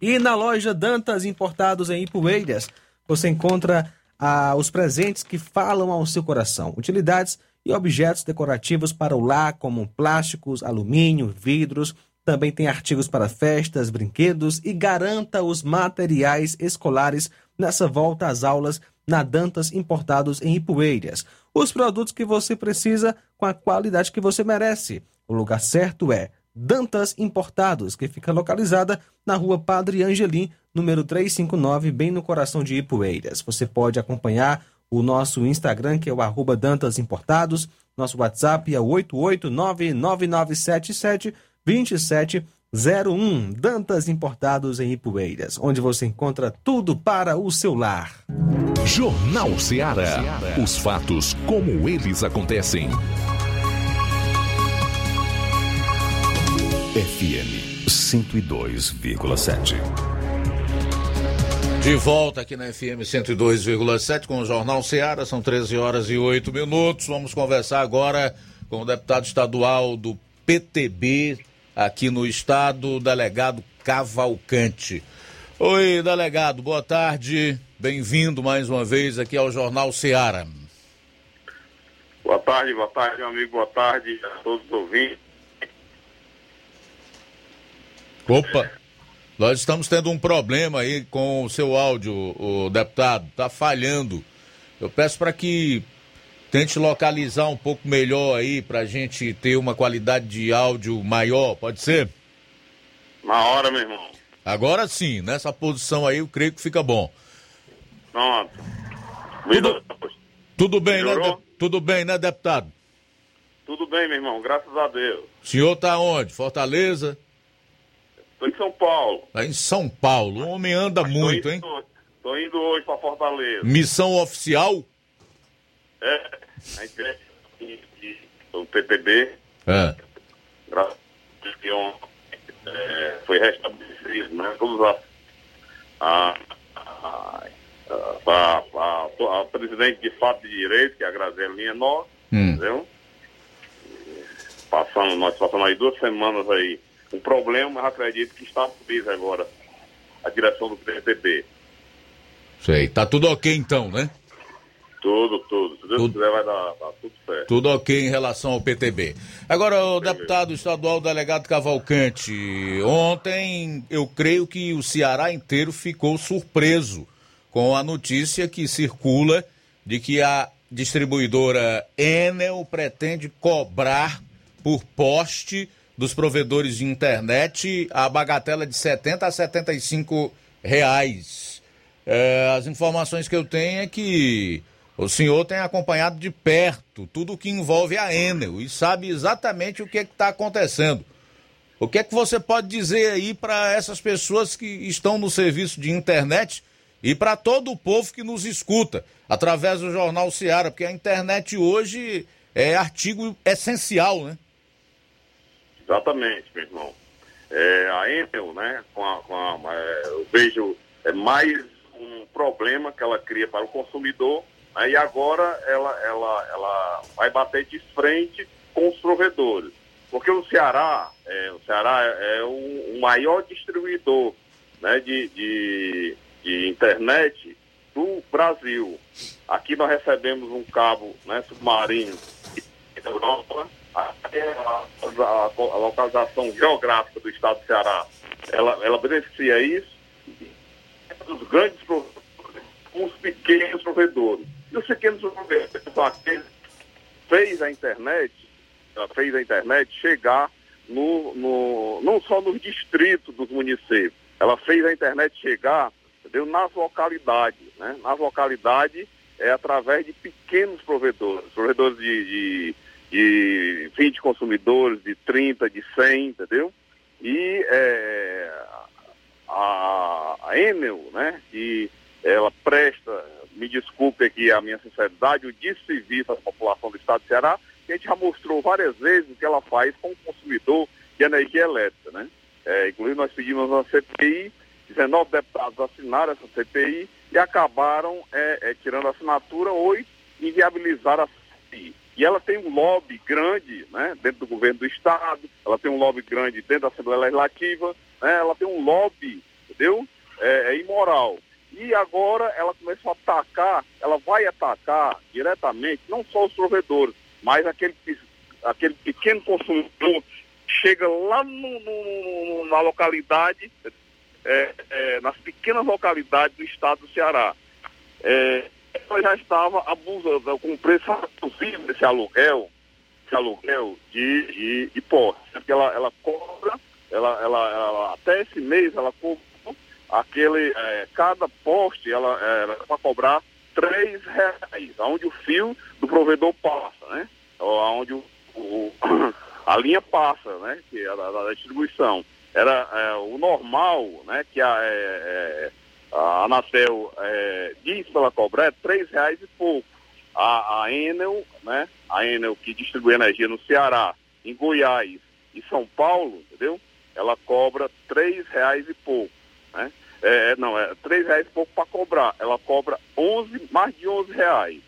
E na loja Dantas Importados em Ipueiras, você encontra ah, os presentes que falam ao seu coração. Utilidades e objetos decorativos para o lar, como plásticos, alumínio, vidros. Também tem artigos para festas, brinquedos e garanta os materiais escolares nessa volta às aulas na Dantas Importados em Ipueiras. Os produtos que você precisa com a qualidade que você merece. O lugar certo é Dantas Importados, que fica localizada na rua Padre Angelim, número 359, bem no coração de Ipueiras. Você pode acompanhar o nosso Instagram, que é o arroba Dantas Importados. Nosso WhatsApp é 88999772701. Dantas Importados em Ipueiras, onde você encontra tudo para o seu lar. Jornal Ceará. Os fatos como eles acontecem. FM 102,7. De volta aqui na FM 102,7 com o Jornal Ceará, são 13 horas e 8 minutos. Vamos conversar agora com o deputado estadual do PTB aqui no estado, o delegado Cavalcante. Oi, delegado, boa tarde. Bem-vindo mais uma vez aqui ao Jornal Ceará. Boa tarde, boa tarde, meu amigo, boa tarde a todos os ouvintes. Opa, nós estamos tendo um problema aí com o seu áudio, o deputado, está falhando. Eu peço para que tente localizar um pouco melhor aí para a gente ter uma qualidade de áudio maior, pode ser? Na hora, meu irmão. Agora sim, nessa posição aí eu creio que fica bom. Pronto. Tudo, tudo bem, né? Tudo bem, né, deputado? Tudo bem, meu irmão, graças a Deus. O senhor tá onde? Fortaleza? Estou em São Paulo. Tá em São Paulo. O homem anda muito, hein? Estou indo hoje para Fortaleza. Missão oficial? É, a igreja do PTB, É. graças a Deus, que é, foi restabelecido, né? Todos a, a, a, a, presidente de fato de direito, que é a Grazelinha Nó, Hum. entendeu? Passando, nós passamos aí duas semanas aí. Um problema, mas acredito que está feliz agora a direção do PTB. Sei. Tá tudo ok então, né? Tudo, tudo. Se Deus quiser, vai dar, dar tudo certo. Tudo ok em relação ao PTB. Agora, o deputado estadual delegado Cavalcante, ontem eu creio que o Ceará inteiro ficou surpreso com a notícia que circula de que a distribuidora Enel pretende cobrar por poste dos provedores de internet a bagatela de 70 a 75 reais. É, as informações que eu tenho é que o senhor tem acompanhado de perto tudo o que envolve a Enel e sabe exatamente o que está acontecendo. O que é que você pode dizer aí para essas pessoas que estão no serviço de internet e para todo o povo que nos escuta através do Jornal Seara, porque a internet hoje é artigo essencial, né? Exatamente, meu irmão. É, a Enel, né, com a, com a, é, eu vejo é mais um problema que ela cria para o consumidor, aí agora ela, ela, ela vai bater de frente com os provedores. Porque o Ceará, é, o Ceará é o, o maior distribuidor né, de, de, de internet do Brasil. Aqui nós recebemos um cabo né, submarino da Europa, até a, a- a localização geográfica do estado do Ceará, ela, ela beneficia isso, os grandes provedores os pequenos provedores. E são aqueles que fez a internet, fez a internet chegar no, no, não só nos distritos dos municípios, ela fez a internet chegar entendeu, nas localidades. Né? Nas localidades é através de pequenos provedores, provedores de, de, de 20 consumidores, de 30, de 100, entendeu? E é, a, a Enel, né, que ela presta, me desculpe aqui a minha sinceridade, o desserviço à população do estado de Ceará, que a gente já mostrou várias vezes o que ela faz com o consumidor de energia elétrica, né? É, inclusive nós pedimos uma CPI 19 deputados assinaram essa CPI e acabaram é, é, tirando a assinatura ou inviabilizaram a CPI. E ela tem um lobby grande né, dentro do governo do Estado, ela tem um lobby grande dentro da Assembleia Legislativa, né, ela tem um lobby, entendeu? É, é imoral. E agora ela começou a atacar, ela vai atacar diretamente não só os provedores, mas aquele, aquele pequeno consumidor chega lá no, no, na localidade, é, é, nas pequenas localidades do estado do Ceará. É, ela já estava abusando com preço abusivo desse aluguel, esse aluguel de, de, de ela, ela cobra, ela, ela, ela, até esse mês ela cobrou aquele, é, cada poste ela era para cobrar três reais, onde o fio do provedor passa, né? Onde o, o a linha passa, né? Que é da, da distribuição. Era é, o normal, né? Que a, é, é a Anatel é, diz para ela cobrar é três reais e pouco. A, a Enel, né? A Enel que distribui energia no Ceará, em Goiás e São Paulo, entendeu? Ela cobra três reais e pouco, né? É, não, é três reais pouco para cobrar. Ela cobra 11, mais de 11 reais.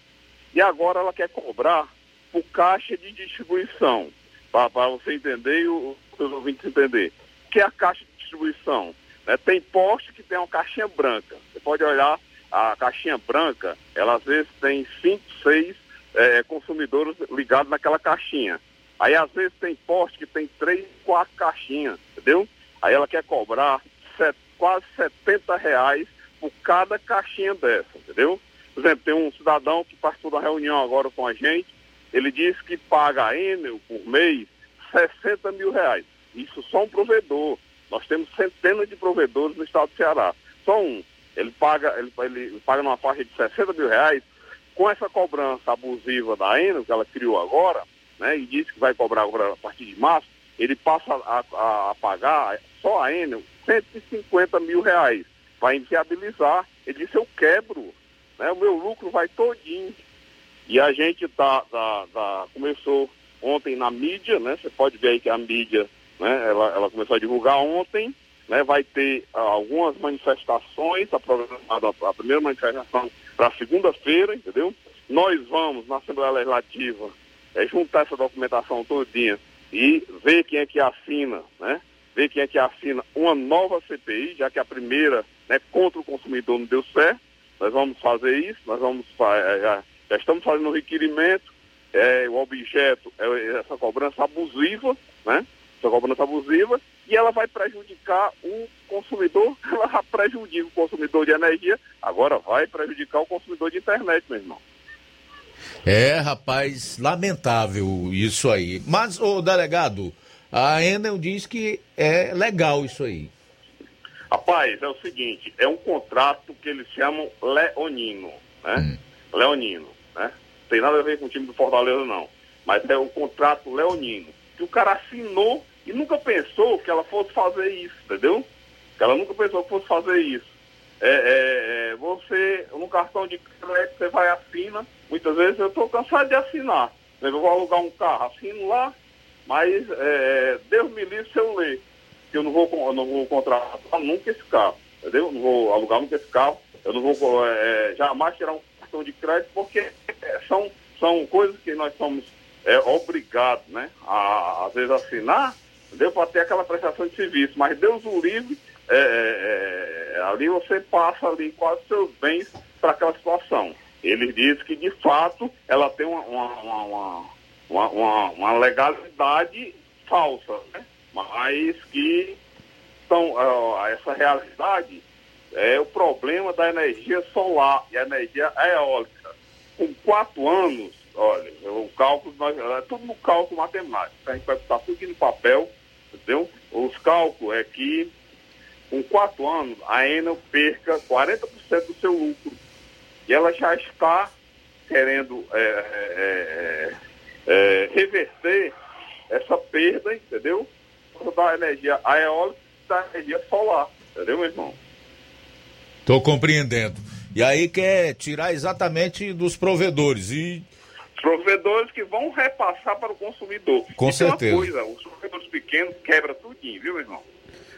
E agora ela quer cobrar por caixa de distribuição para você entender e os seus ouvintes entender. Que é a caixa de distribuição? Né? Tem poste que tem uma caixinha branca. Você pode olhar a caixinha branca, ela às vezes tem cinco, seis é, consumidores ligados naquela caixinha. Aí às vezes tem poste que tem três, quatro caixinhas, entendeu? Aí ela quer cobrar set, quase 70 reais por cada caixinha dessa, entendeu? Por exemplo, tem um cidadão que participou da reunião agora com a gente, ele disse que paga a Enel por mês 60 mil reais. Isso só um provedor. Nós temos centenas de provedores no estado do Ceará. Só um. Ele paga, ele, ele paga numa faixa de 60 mil reais. Com essa cobrança abusiva da Enel, que ela criou agora, né, e disse que vai cobrar agora a partir de março, ele passa a, a, a pagar, só a Enel, 150 mil reais. Vai inviabilizar. Ele disse, eu quebro. Né, o meu lucro vai todinho. E a gente tá, tá, tá, começou ontem na mídia, né? Você pode ver aí que a mídia, né? Ela, ela começou a divulgar ontem, né? Vai ter uh, algumas manifestações, a, a primeira manifestação para segunda-feira, entendeu? Nós vamos na Assembleia Legislativa é, juntar essa documentação todinha e ver quem é que assina, né? Ver quem é que assina uma nova CPI, já que a primeira, né, contra o consumidor não deu certo. Nós vamos fazer isso, nós vamos é, já estamos fazendo um requerimento, é, o objeto é essa cobrança abusiva, né? Essa cobrança abusiva, e ela vai prejudicar o consumidor, ela já prejudica o consumidor de energia, agora vai prejudicar o consumidor de internet, meu irmão. É, rapaz, lamentável isso aí. Mas, o delegado, a Enel diz que é legal isso aí. Rapaz, é o seguinte, é um contrato que eles chamam leonino, né? Hum. Leonino né? Tem nada a ver com o time do Fortaleza, não. Mas é o contrato leonino. Que o cara assinou e nunca pensou que ela fosse fazer isso, entendeu? Que ela nunca pensou que fosse fazer isso. É, é, é, você, no cartão de crédito, você vai assina. Muitas vezes eu estou cansado de assinar. Eu vou alugar um carro, assino lá, mas é, Deus me livre se eu ler. Que eu não vou, não vou contratar nunca esse carro, entendeu? Eu não vou alugar nunca esse carro. Eu não vou é, jamais tirar um cartão de crédito, porque é, são, são coisas que nós somos é, obrigados, né, a, às vezes, assinar, deu para ter aquela prestação de serviço, mas Deus o livre, é, é, é, ali você passa ali quase seus bens para aquela situação. Ele diz que, de fato, ela tem uma, uma, uma, uma, uma legalidade falsa, né? mas que então, essa realidade é o problema da energia solar e a energia eólica. Com quatro anos, olha, o cálculo, nós, é tudo no cálculo matemático. A gente vai botar tudo no papel, entendeu? Os cálculos é que com quatro anos a Enel perca 40% do seu lucro. E ela já está querendo é, é, é, é reverter essa perda, entendeu? Da energia eólica e da energia solar, entendeu, meu irmão? Estou compreendendo. E aí quer tirar exatamente dos provedores e provedores que vão repassar para o consumidor. Com e certeza. Uma coisa, os provedores pequenos quebra tudinho, viu, meu irmão?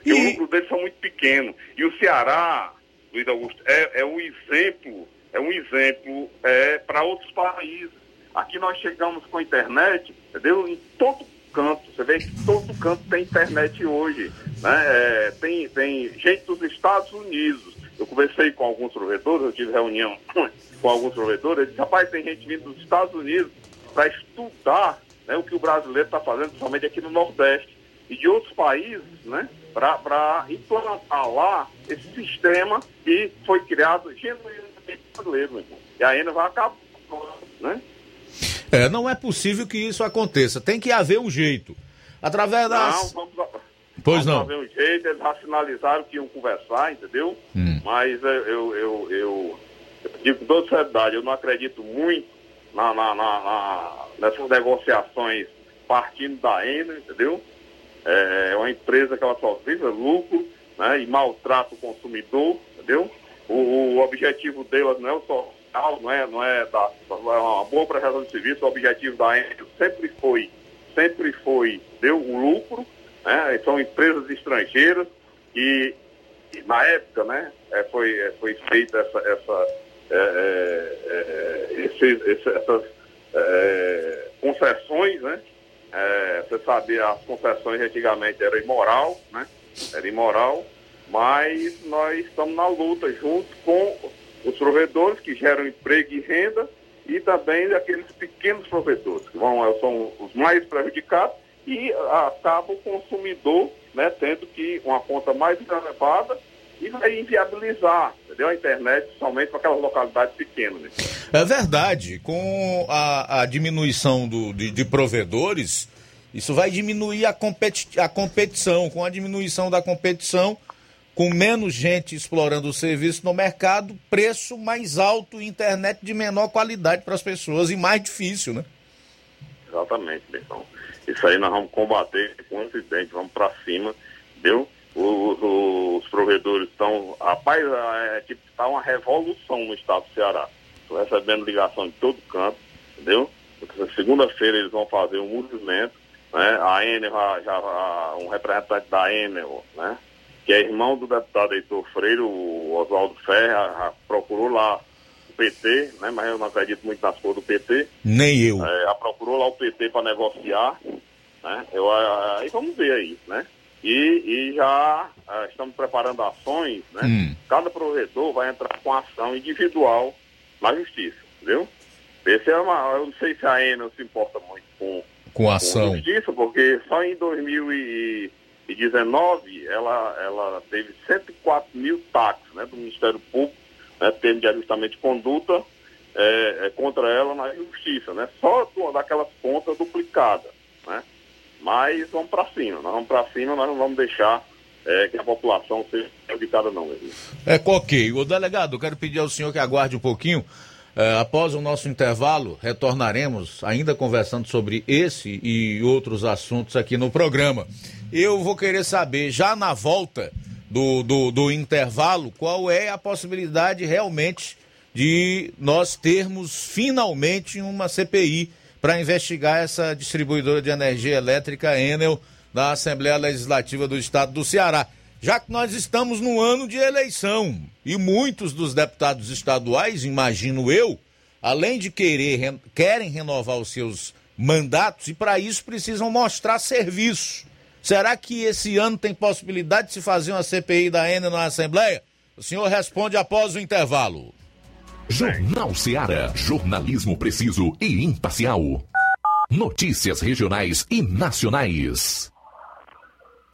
E, o lucro deles são muito pequeno. E o Ceará, Luiz Augusto, é, é um exemplo, é um exemplo é, para outros países. Aqui nós chegamos com a internet, entendeu? Em todo canto. Você vê que todo canto tem internet hoje. Né? É, tem, tem gente dos Estados Unidos. Eu conversei com alguns provedores, eu tive reunião com alguns provedores, rapaz, tem gente vindo dos Estados Unidos para estudar né, o que o brasileiro está fazendo, principalmente aqui no Nordeste, e de outros países, né, para implantar lá esse sistema que foi criado genuinamente brasileiro, meu irmão. E ainda vai acabar, né? É, não é possível que isso aconteça. Tem que haver um jeito. Através das. Não, vamos, Pois não. haver um jeito, eles já sinalizaram que iam conversar, entendeu? Hum. Mas é, eu, eu, eu, eu digo com toda seriedade, eu não acredito muito na, na, na- na- nessas negociações partindo da Enel, entendeu? É uma empresa que ela só visa lucro né, e maltrata o consumidor, entendeu? O, o objetivo delas não é social, não é, não é, da, é uma boa prestação de serviço, o objetivo da Enel sempre foi, sempre foi, deu o lucro, né? São empresas estrangeiras e, e na época, né, é, foi, é, foi feita essa, essa, é, é, é, esse- essas é, concessões, né? É, você sabe, as concessões antigamente era imoral, né? Era imoral, mas nós estamos na luta junto com os provedores que geram emprego e renda e também aqueles pequenos provedores, que vão, são os mais prejudicados e acaba o consumidor né, tendo que uma conta mais elevada e vai inviabilizar entendeu? a internet somente para aquelas localidades pequenas. Né? É verdade. Com a, a diminuição do, de, de provedores, isso vai diminuir a, competi a competição. Com a diminuição da competição, com menos gente explorando o serviço no mercado, preço mais alto internet de menor qualidade para as pessoas e mais difícil, né? Exatamente, então. Isso aí nós vamos combater com incidente, vamos para cima? Os, os provedores estão. Rapaz, é tipo, está uma revolução no estado do Ceará. Recebendo ligação de todo canto, entendeu? Segunda-feira eles vão fazer um movimento, né? A Enel, já, já- um representante da Enel, né? Que é irmão do deputado Heitor Freire, o Oswaldo Ferra, já procurou lá o PT, né? Mas eu não acredito muito nas cores do PT. Nem eu. É, já procurou lá o PT para negociar, né? Eu, ah, aí vamos ver aí, né? E, e já ah, estamos preparando ações, né? Hum. Cada provedor vai entrar com ação individual na justiça, entendeu? Esse é uma, eu não sei se a Enel se importa muito com, Com ação. com justiça, porque só em 2019 ela, ela teve 104 mil taxas né, do Ministério Público, né, termo de ajustamento de conduta é, é, contra ela na justiça, né? Só daquelas contas duplicadas, né? Mas vamos para cima, nós vamos para cima, nós não vamos deixar é, que a população seja prejudicada não, amigo. É ok. O delegado, quero pedir ao senhor que aguarde um pouquinho. É, após o nosso intervalo, retornaremos ainda conversando sobre esse e outros assuntos aqui no programa. Eu vou querer saber, já na volta do, do, do intervalo, qual é a possibilidade realmente de nós termos finalmente uma CPI para investigar essa distribuidora de energia elétrica Enel da Assembleia Legislativa do Estado do Ceará. Já que nós estamos no ano de eleição e muitos dos deputados estaduais, imagino eu, além de querer re- querem renovar os seus mandatos e para isso precisam mostrar serviço. Será que esse ano tem possibilidade de se fazer uma CPI da Enel na Assembleia? O senhor responde após o intervalo. Jornal Seara. Jornalismo preciso e imparcial. Notícias regionais e nacionais.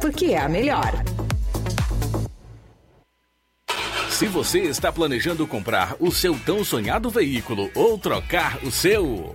porque é a melhor. Se você está planejando comprar o seu tão sonhado veículo ou trocar o seu.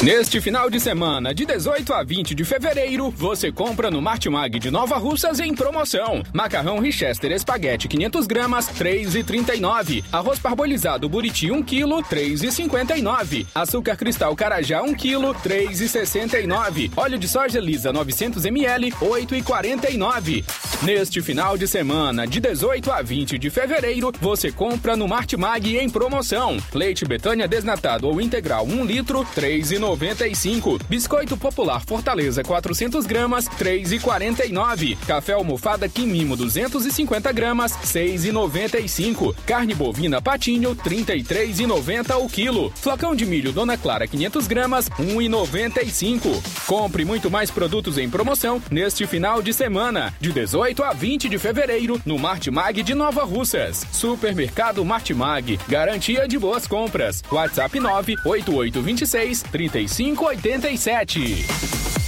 Neste final de semana, de 18 a 20 de fevereiro, você compra no Martimag de Nova Russas em promoção. Macarrão Richester Espaguete 500 gramas, 3,39. Arroz parbolizado Buriti 1 kg, 3,59. Açúcar Cristal Carajá 1 kg, 3,69. Óleo de soja lisa 900 ml, 8,49. Neste final de semana, de 18 a 20 de fevereiro, você compra no Martimag em promoção. Leite Betânia desnatado ou integral 1 litro, 3,90. 95. Biscoito Popular Fortaleza 400 gramas, 3,49. Café almofada Quimimo 250 gramas, 6,95. Carne bovina Patinho 33,90 o quilo. Flocão de milho Dona Clara 500 gramas, 1,95. Compre muito mais produtos em promoção neste final de semana, de 18 a 20 de fevereiro, no Martimag de Nova Russas. Supermercado Martimag, garantia de boas compras. WhatsApp 98826 30 3587.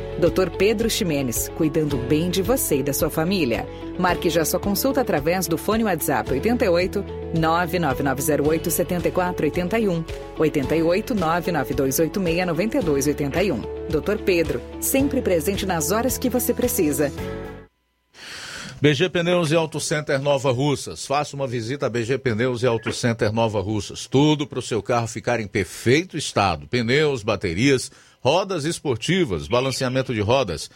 Dr. Pedro Ximenes, cuidando bem de você e da sua família. Marque já sua consulta através do fone WhatsApp 88 99908 7481 88 99286 9281. Dr. Pedro, sempre presente nas horas que você precisa. BG Pneus e Auto Center Nova Russas. Faça uma visita a BG Pneus e Auto Center Nova Russas. Tudo para o seu carro ficar em perfeito estado: pneus, baterias, rodas esportivas, balanceamento de rodas,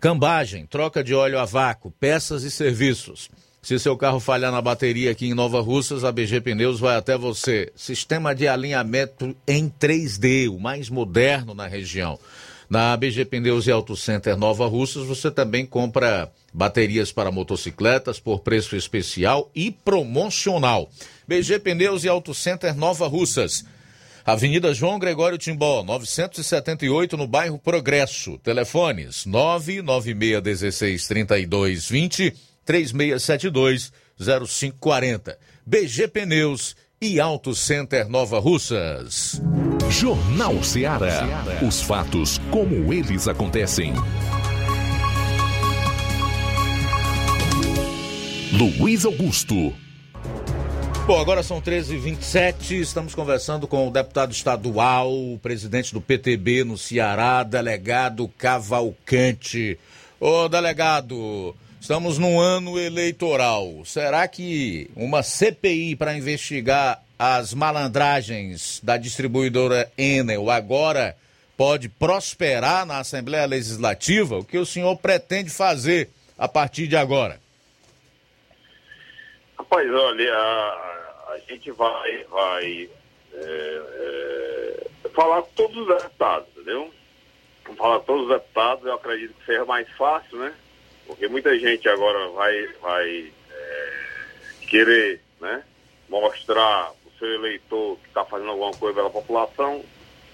cambagem, troca de óleo a vácuo, peças e serviços. Se seu carro falhar na bateria aqui em Nova Russas, a BG Pneus vai até você. Sistema de alinhamento em 3D, o mais moderno na região. Na BG Pneus e Auto Center Nova Russas, você também compra baterias para motocicletas por preço especial e promocional. BG Pneus e Auto Center Nova Russas. Avenida João Gregório Timbó, 978, no bairro Progresso. Telefones 99616 3220 3672 0540. BG Pneus e Auto Center Nova Russas. Jornal Ceará. Os fatos como eles acontecem. Luiz Augusto. Bom, agora são 13h27, estamos conversando com o deputado estadual, o presidente do PTB no Ceará, delegado Cavalcante. Ô, delegado, estamos num ano eleitoral. Será que uma CPI para investigar as malandragens da distribuidora Enel agora pode prosperar na Assembleia Legislativa? O que o senhor pretende fazer a partir de agora? Rapaz, olha, a, a gente vai, vai é, é, falar com todos os deputados, entendeu? Vamos falar com todos os deputados, eu acredito que seja mais fácil, né? Porque muita gente agora vai, vai é, querer né, mostrar o seu eleitor que está fazendo alguma coisa pela população,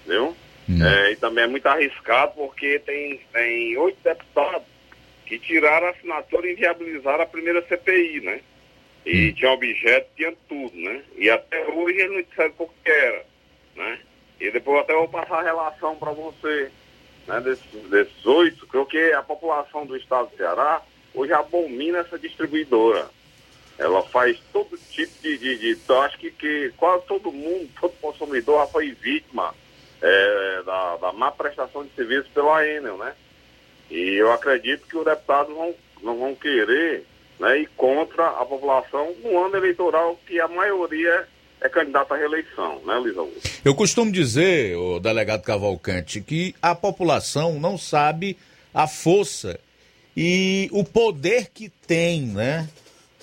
entendeu? Hum. É, e também é muito arriscado porque tem, tem oito deputados que tiraram a assinatura e inviabilizaram a primeira CPI, né? E tinha objeto, tinha tudo, né? E até hoje ele não disseram por que era, né? E depois até vou passar a relação para você, né? Desses, desses oito, porque a população do estado do Ceará hoje abomina essa distribuidora. Ela faz todo tipo de... de, de eu acho que, que quase todo mundo, todo consumidor já foi vítima é, da, da má prestação de serviço pela Enel, né? E eu acredito que os deputados vão, não vão querer né, e contra a população no ano eleitoral que a maioria é candidata à reeleição, né, Luiz Augusto? Eu costumo dizer, o delegado Cavalcante, que a população não sabe a força e o poder que tem, né?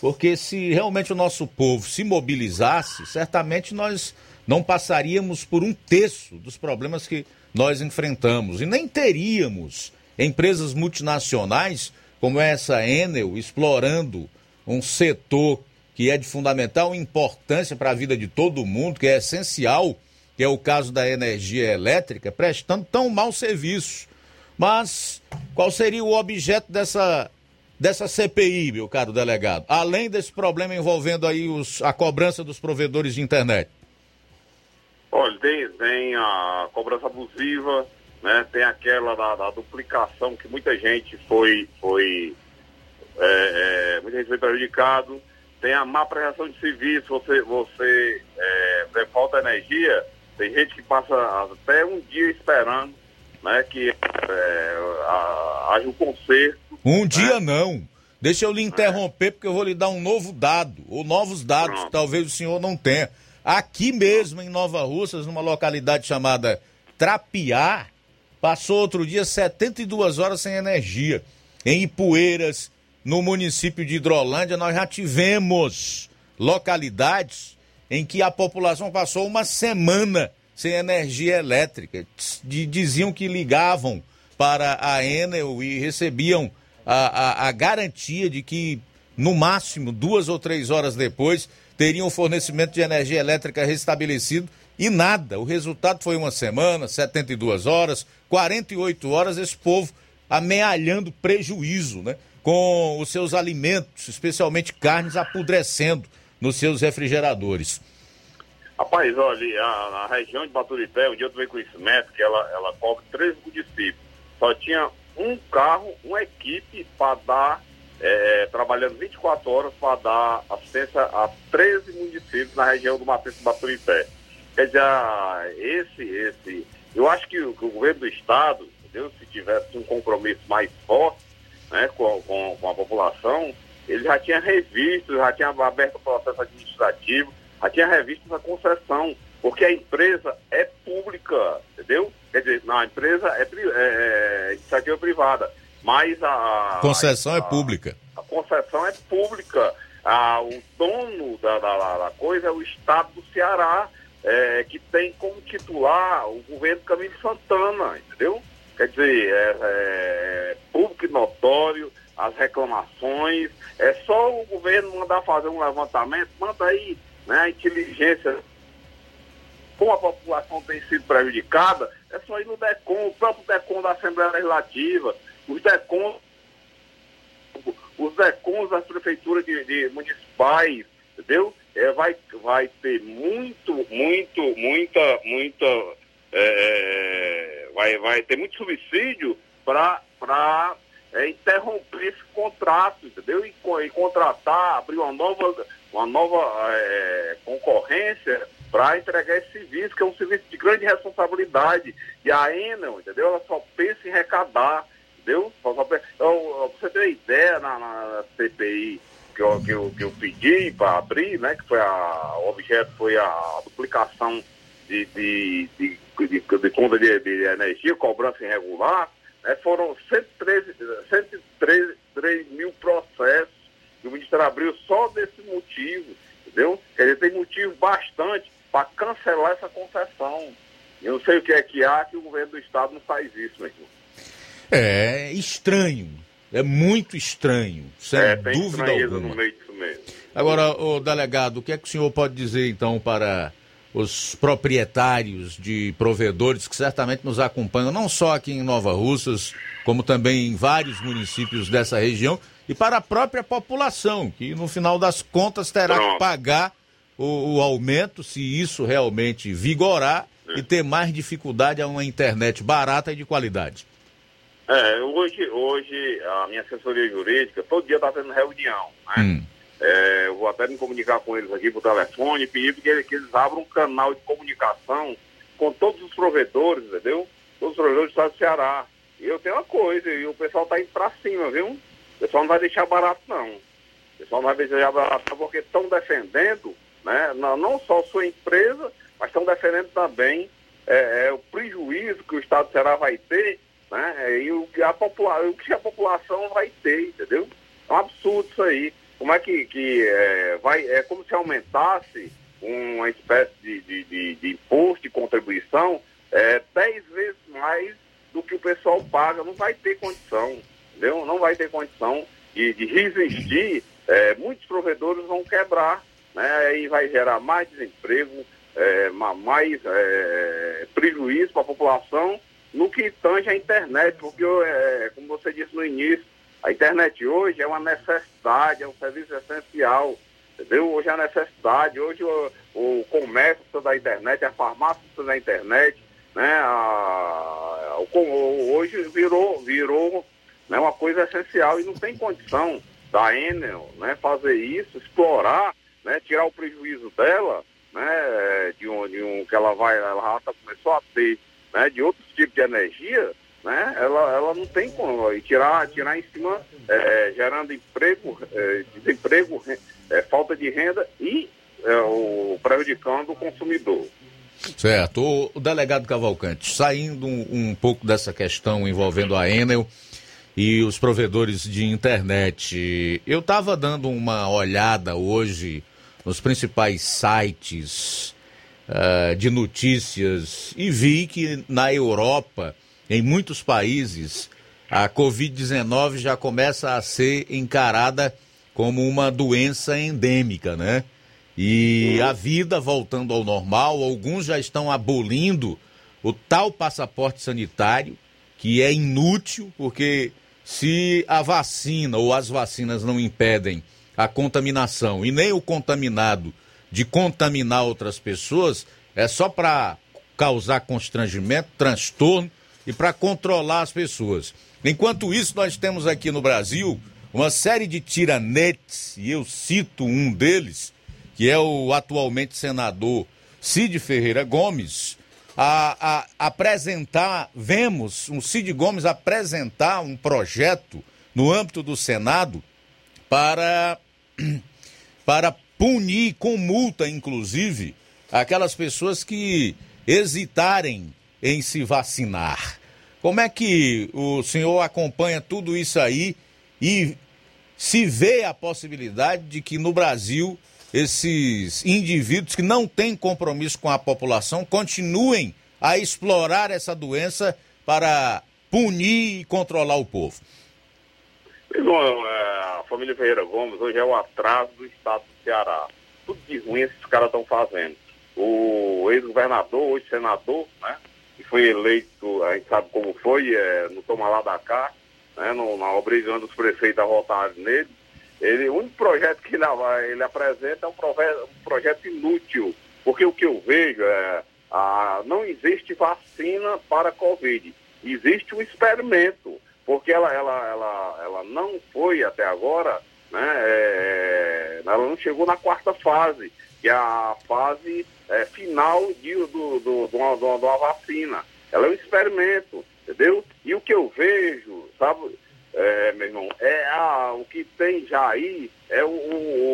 Porque se realmente o nosso povo se mobilizasse, certamente nós não passaríamos por um terço dos problemas que nós enfrentamos e nem teríamos empresas multinacionais como essa Enel explorando um setor que é de fundamental importância para a vida de todo mundo, que é essencial, que é o caso da energia elétrica, prestando tão mau serviço. Mas qual seria o objeto dessa, dessa CPI, meu caro delegado? Além desse problema envolvendo aí os, a cobrança dos provedores de internet. Olha, tem, tem a cobrança abusiva, né? Tem aquela da, da duplicação que muita gente foi, foi é, é, muita gente foi prejudicado. Tem a má prestação de serviço, você, você é, falta energia, tem gente que passa até um dia esperando né, que é, a, haja um conserto. Um né? dia não. Deixa eu lhe interromper, porque eu vou lhe dar um novo dado, ou novos dados Pronto. que talvez o senhor não tenha. Aqui mesmo em Nova Russas, numa localidade chamada Trapiá, passou outro dia 72 horas sem energia. Em Ipueiras, no município de Hidrolândia, nós já tivemos localidades em que a população passou uma semana sem energia elétrica. Diziam que ligavam para a Enel e recebiam a, a, a garantia de que, no máximo, duas ou três horas depois, teriam o fornecimento de energia elétrica restabelecido e nada. O resultado foi uma semana, 72 horas, 48 horas, esse povo amealhando prejuízo, né? Com os seus alimentos, especialmente carnes, apodrecendo nos seus refrigeradores. Rapaz, olha, a, a região de Baturité, um dia eu tomei conhecimento que ela, ela cobre 13 municípios. Só tinha um carro, uma equipe para dar, é, trabalhando 24 horas para dar assistência a 13 municípios na região do Matheus Baturité. Quer dizer, ah, esse, esse, eu acho que o, que o governo do estado, entendeu? se tivesse um compromisso mais forte né, com, com, com a população, ele já tinha revisto, já tinha aberto o processo administrativo, já tinha revisto essa concessão, porque a empresa é pública, entendeu? Quer dizer, não, a empresa é, é, é iniciativa privada, mas a... Concessão a, é pública. A concessão é pública. Ah, o dono da, da- da coisa é o Estado do Ceará, é, que tem como titular o governo Camilo Santana, entendeu? Quer dizer, é, é público e notório, as reclamações, é só o governo mandar fazer um levantamento, manda aí né, a inteligência, como a população tem sido prejudicada, é só ir no DECOM, o próprio DECOM da Assembleia Legislativa, os DECOM os DECONs das prefeituras de, de municipais, entendeu? É, vai, vai ter muito, muito, muita, muita, é, vai, vai ter muito subsídio para é, interromper esse contrato, entendeu? E, e contratar, abrir uma nova, uma nova é, concorrência para entregar esse serviço, que é um serviço de grande responsabilidade. E a Enel, entendeu? Ela só pensa em arrecadar, entendeu? Só, só então, você ter ideia, na, na CPI que eu, que eu, que eu pedi para abrir, né? Que foi a, o objeto foi a duplicação de, de, de, de, de conta de, de energia, cobrança irregular, né, foram 113, 113 3 mil processos que o Ministério abriu só desse motivo, entendeu? Quer dizer, tem motivo bastante para cancelar essa concessão. Eu não sei o que é que há que o governo do Estado não faz isso, meu irmão. É estranho. É muito estranho, sem é, tem dúvida alguma. no meio disso mesmo. Agora, o delegado, o que é que o senhor pode dizer então para os proprietários de provedores que certamente nos acompanham, não só aqui em Nova Russas, como também em vários municípios dessa região, e para a própria população, que no final das contas terá que pagar o, o aumento, se isso realmente vigorar, e ter mais dificuldade a uma internet barata e de qualidade. É, hoje, hoje a minha assessoria jurídica, todo dia está tendo reunião, né? Hum. É, eu vou até me comunicar com eles aqui por telefone e pedir que, eles- que eles abram um canal de comunicação com todos os provedores, entendeu? Todos os provedores do estado do Ceará. E eu tenho uma coisa, e o pessoal está indo para cima, viu? O pessoal não vai deixar barato, não. O pessoal não vai deixar barato porque estão defendendo, né? Não, não só sua empresa, mas estão defendendo também é, é, o prejuízo que o estado do Ceará vai ter, né? E o que a, popula o que a população vai ter, entendeu? É um absurdo isso aí. Como é que, que é, vai. É como se aumentasse uma espécie de, de, de, de imposto, de contribuição, é, dez vezes mais do que o pessoal paga. Não vai ter condição, entendeu? Não vai ter condição de, de resistir. É, muitos provedores vão quebrar, né? E vai gerar mais desemprego, é, ma- mais é, prejuízo para a população no que tange a internet, porque, é, como você disse no início, a internet hoje é uma necessidade, é um serviço essencial, entendeu? Hoje é uma necessidade, hoje o, o comércio da internet, a farmácia da internet, né? A- o- hoje virou, virou né, uma coisa essencial e não tem condição da Enel né, fazer isso, explorar, né, tirar o prejuízo dela, né, de um, de um que ela vai, ela já tá- começou a ter né, de outros tipos de energia, né, ela, ela não tem como e tirar, tirar em cima, é, gerando emprego, é, desemprego, re- é, falta de renda e é, o, prejudicando o consumidor. Certo. O, o delegado Cavalcante, saindo um, um pouco dessa questão envolvendo a Enel e os provedores de internet, eu estava dando uma olhada hoje nos principais sites ah, de notícias e vi que na Europa, em muitos países, a Covid-19 já começa a ser encarada como uma doença endêmica, né? E a vida voltando ao normal, alguns já estão abolindo o tal passaporte sanitário, que é inútil, porque se a vacina ou as vacinas não impedem a contaminação e nem o contaminado de contaminar outras pessoas, é só para causar constrangimento, transtorno e para controlar as pessoas. Enquanto isso, nós temos aqui no Brasil uma série de tiranetes, e eu cito um deles, que é o atualmente senador Cid Ferreira Gomes, a, a apresentar, vemos um Cid Gomes apresentar um projeto no âmbito do Senado para, para punir com multa, inclusive, aquelas pessoas que hesitarem em se vacinar. Como é que o senhor acompanha tudo isso aí e se vê a possibilidade de que no Brasil esses indivíduos que não têm compromisso com a população continuem a explorar essa doença para punir e controlar o povo? Bom, é, a família Ferreira Gomes hoje é o atraso do estado do Ceará. Tudo de ruim esses caras estão fazendo. O ex-governador, hoje senador, né? Que foi eleito, a gente sabe como foi, é, no Toma lá da cá, né? No, na, obrigando os prefeitos a votarem nele. Ele, o único projeto que ele, apresenta é um projeto, um projeto inútil. Porque o que eu vejo é a, não existe vacina para Covid. Existe um experimento porque ela, ela, ela, ela não foi até agora, né, é, ela não chegou na quarta fase, que é a fase é, final de, do, do, uma, de uma vacina. Ela é um experimento, entendeu? E o que eu vejo, sabe, é, meu irmão, é a, o que tem já aí é o,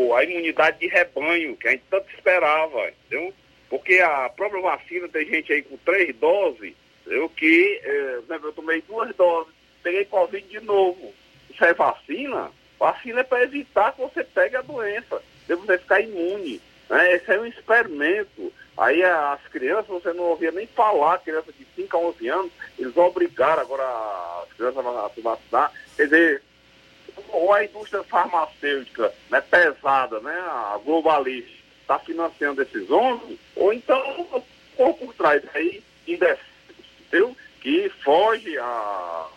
o, a imunidade de rebanho, que a gente tanto esperava, entendeu? Porque a própria vacina tem gente aí com três doses, eu que é, eu tomei duas doses peguei Covid de novo. Isso é vacina? Vacina é para evitar que você pegue a doença, de você ficar imune. Né? Esse é um experimento. Aí as crianças, você não ouvia nem falar, crianças de 5 a 11 anos, eles obrigaram agora as crianças a se vacinar. Quer dizer, ou a indústria farmacêutica né, pesada, né, a globalista, está financiando esses homens, ou então por, por trás aí, indecentes, que foge a,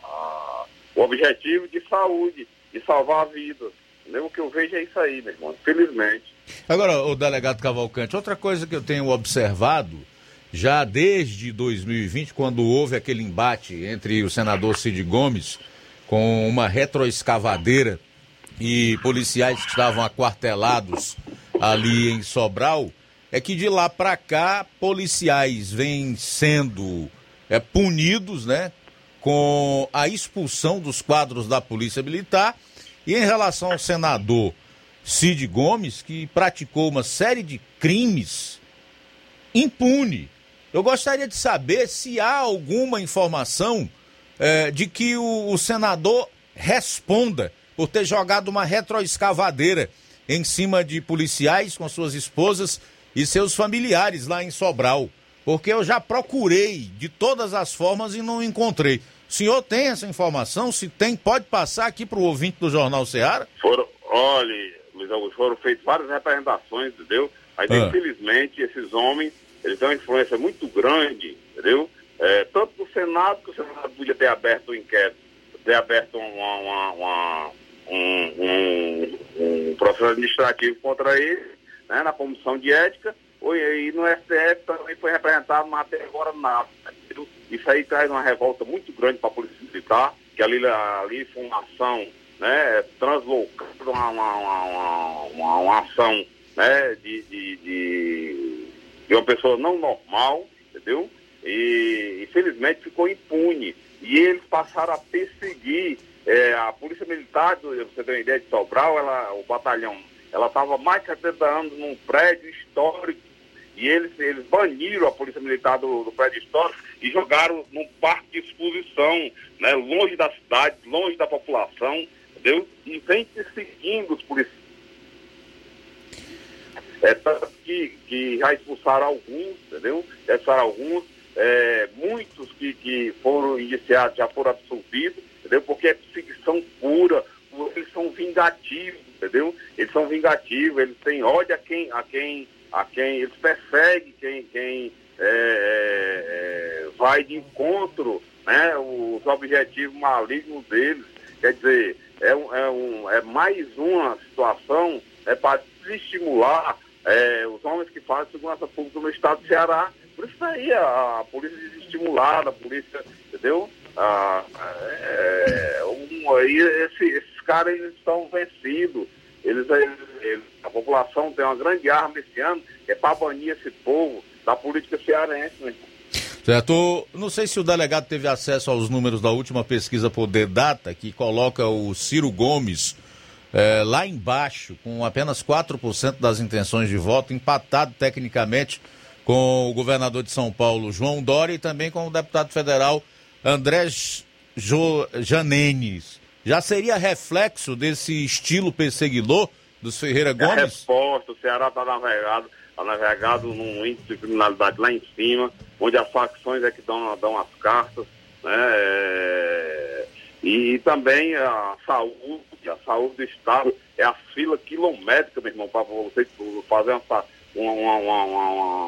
o objetivo de saúde, de salvar vidas. Entendeu? O que eu vejo é isso aí, meu irmão, infelizmente. Agora, o delegado Cavalcante, outra coisa que eu tenho observado, já desde 2020, quando houve aquele embate entre o senador Cid Gomes com uma retroescavadeira e policiais que estavam aquartelados ali em Sobral, é que de lá para cá policiais vêm sendo é, punidos, né, com a expulsão dos quadros da Polícia Militar. E em relação ao senador Cid Gomes, que praticou uma série de crimes impune, eu gostaria de saber se há alguma informação é, de que o, o senador responda por ter jogado uma retroescavadeira em cima de policiais com suas esposas e seus familiares lá em Sobral. Porque eu já procurei de todas as formas e não encontrei. O senhor tem essa informação? Se tem, pode passar aqui para o ouvinte do Jornal Ceará? Foram, olha, Luiz Augusto, foram feitas várias representações, entendeu? Aí, ah. infelizmente, esses homens, eles têm uma influência muito grande, entendeu? É, tanto no Senado, que o Senado podia ter aberto o inquérito, ter aberto uma, uma, uma, um, um, um, processo administrativo contra ele, né, na comissão de ética, e no STF também foi representado, mas até agora nada. Isso aí traz uma revolta muito grande para a Polícia Militar, que ali, ali foi uma ação né, translocando uma, uma, uma, uma, uma ação né, de, de, de, de, uma pessoa não normal, entendeu? E infelizmente ficou impune. E eles passaram a perseguir é, a Polícia Militar, você tem uma ideia de Sobral, ela, o batalhão, ela estava mais de 70 anos num prédio histórico e eles, eles baniram a Polícia Militar do, do prédio histórico e jogaram num parque de exposição, né, longe da cidade, longe da população, entendeu? E vem seguindo os policiais. É, que, que já expulsaram alguns, entendeu? Expulsaram alguns, é, muitos que, que foram iniciados já foram absolvidos, entendeu? Porque é perseguição pura, eles são vingativos, entendeu? Eles são vingativos, eles têm ódio a quem, a quem a quem eles perseguem, quem, quem é, é, é, vai de encontro né, os objetivos malignos deles. Quer dizer, é, um, é, um, é mais uma situação é, para desestimular é, os homens que fazem segurança pública no estado do Ceará. Por isso aí a, a polícia desestimulada, a polícia, entendeu? Ah, é, um, aí esse, esses caras estão vencidos. Eles, eles, a população tem uma grande arma esse ano, é para banir esse povo da política cearense, né? Certo. Não sei se o delegado teve acesso aos números da última pesquisa Poder Data, que coloca o Ciro Gomes é, lá embaixo, com apenas 4% das intenções de voto, empatado tecnicamente com o governador de São Paulo, João Dória, e também com o deputado federal André jo Janenes. Já seria reflexo desse estilo perseguidor dos Ferreira Gomes? É resposta, o Ceará está navegado, tá navegado num índice de criminalidade lá em cima, onde as facções é que dão, dão as cartas, né? É... E, também a saúde, a saúde do Estado é a fila quilométrica, meu irmão, para você fazer uma, uma, uma,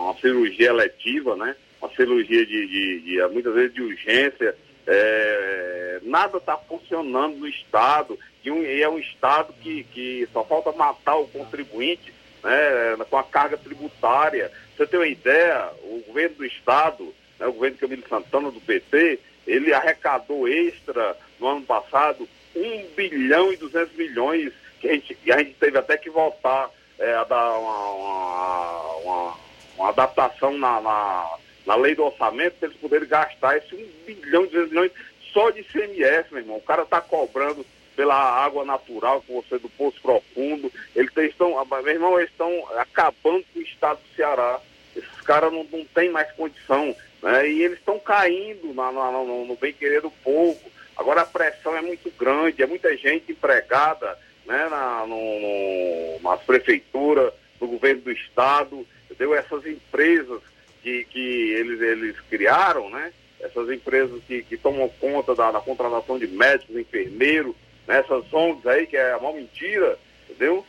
uma, cirurgia eletiva, né? Uma cirurgia de, de, de muitas vezes de urgência. É, nada está funcionando no Estado, e, um, e, é um Estado que, que só falta matar o contribuinte né, com a carga tributária. Você tem uma ideia, o governo do Estado, né, o governo Camilo Santana do PT, ele arrecadou extra no ano passado 1 bilhão e 200 milhões, que a gente, a gente teve até que voltar é, a dar uma, uma, uma, uma adaptação na, na, na, lei do orçamento para eles poderem gastar esse 1 bilhão e 200 milhões só de ICMS, meu irmão. O cara está cobrando pela água natural com você do Poço Profundo. Eles estão, meu irmão, eles estão acabando com o estado do Ceará. Esses caras não, não têm mais condição. Né? E eles estão caindo na, na, no, no bem-querer do povo. Agora a pressão é muito grande, é muita gente empregada né, na, no, nas prefeituras, no governo do estado, entendeu? Essas empresas que, que eles, eles criaram, né? Essas empresas que, que tomam conta da, da contratação de médicos, enfermeiros, né? essas ONGs aí, que é uma mentira, entendeu?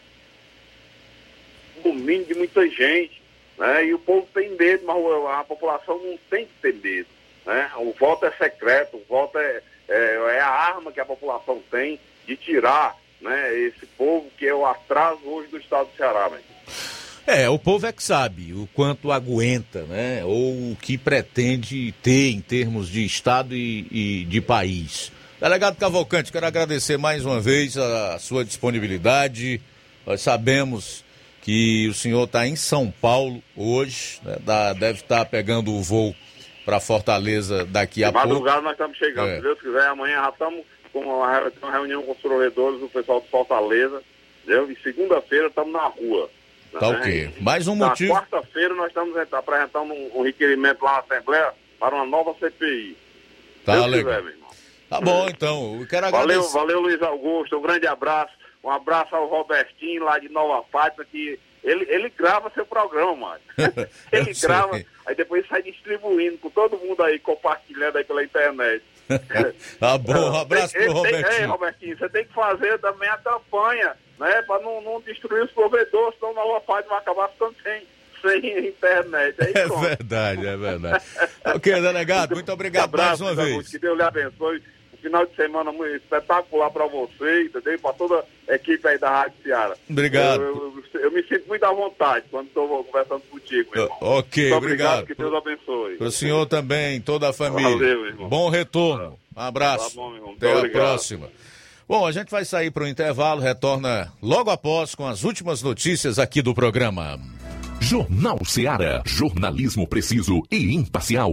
Domínio de muita gente. Né? E o povo tem medo, mas a população não tem que ter medo. Né? O voto é secreto, o voto é, é, é, a arma que a população tem de tirar né, esse povo que é o atraso hoje do estado do Ceará. Né? É, o povo é que sabe o quanto aguenta, né? Ou o que pretende ter em termos de Estado e, e de país. Delegado Cavalcante, quero agradecer mais uma vez a sua disponibilidade. Nós sabemos que o senhor está em São Paulo hoje, né, deve estar tá pegando o voo para Fortaleza daqui a pouco. Madrugada nós estamos chegando, é. se Deus quiser, amanhã já estamos com uma, uma reunião com os provedores, o pessoal de Fortaleza, entendeu? E segunda-feira estamos na rua. Tá né? ok. Mais um na motivo. quarta-feira nós estamos apresentando um, um, requerimento lá na Assembleia para uma nova CPI. Tá Deus legal. Quiser. Tá bom, então. Eu quero agradecer. Valeu, valeu, Luiz Augusto. Um grande abraço. Um abraço ao Robertinho lá de Nova Fátima, que ele, ele grava seu programa, mano. ele grava, aí depois sai distribuindo com todo mundo aí, compartilhando aí pela internet. tá bom, um abraço pro Robertinho. Tem, é, Robertinho, você tem que fazer também a campanha, né, para não, não destruir os provedores, senão Nova Fátima vai acabar ficando sem, sem internet. Aí, é verdade, é verdade. ok, delegado, muito obrigado um abraço, mais uma vez. Que Deus lhe abençoe final de semana muito espetacular para você, entendeu? Para toda a equipe aí da Rádio Ceará. Obrigado. Eu, eu, eu me sinto muito à vontade quando estou conversando contigo, meu irmão. Ok, muito obrigado. Que Deus abençoe. Para o senhor também, toda a família. Valeu, irmão. Bom retorno. Um abraço. Tá bom, irmão. Até obrigado. a próxima. Bom, a gente vai sair para o intervalo, retorna logo após com as últimas notícias aqui do programa. Jornal Ceará, jornalismo preciso e imparcial.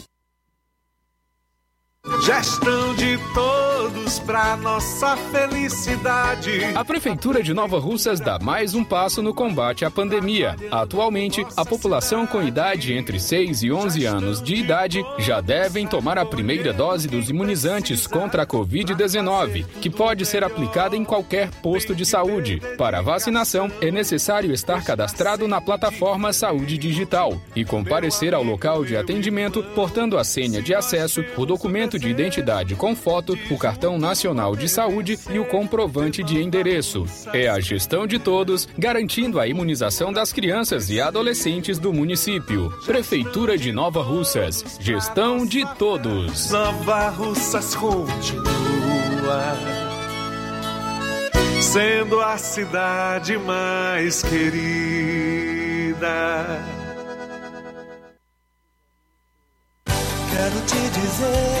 Gestão de todos pra nossa felicidade. A Prefeitura de Nova Russas dá mais um passo no combate à pandemia. Atualmente, a população com idade entre 6 e 11 anos de idade já devem tomar a primeira dose dos imunizantes contra a Covid-19, que pode ser aplicada em qualquer posto de saúde. Para a vacinação, é necessário estar cadastrado na plataforma Saúde Digital e comparecer ao local de atendimento portando a senha de acesso, o documento de identidade com foto, o cartão nacional de saúde e o comprovante de endereço. É a gestão de todos, garantindo a imunização das crianças e adolescentes do município. Prefeitura de Nova Russas. Gestão de todos. Nova Russas continua sendo a cidade mais querida. Quero te dizer,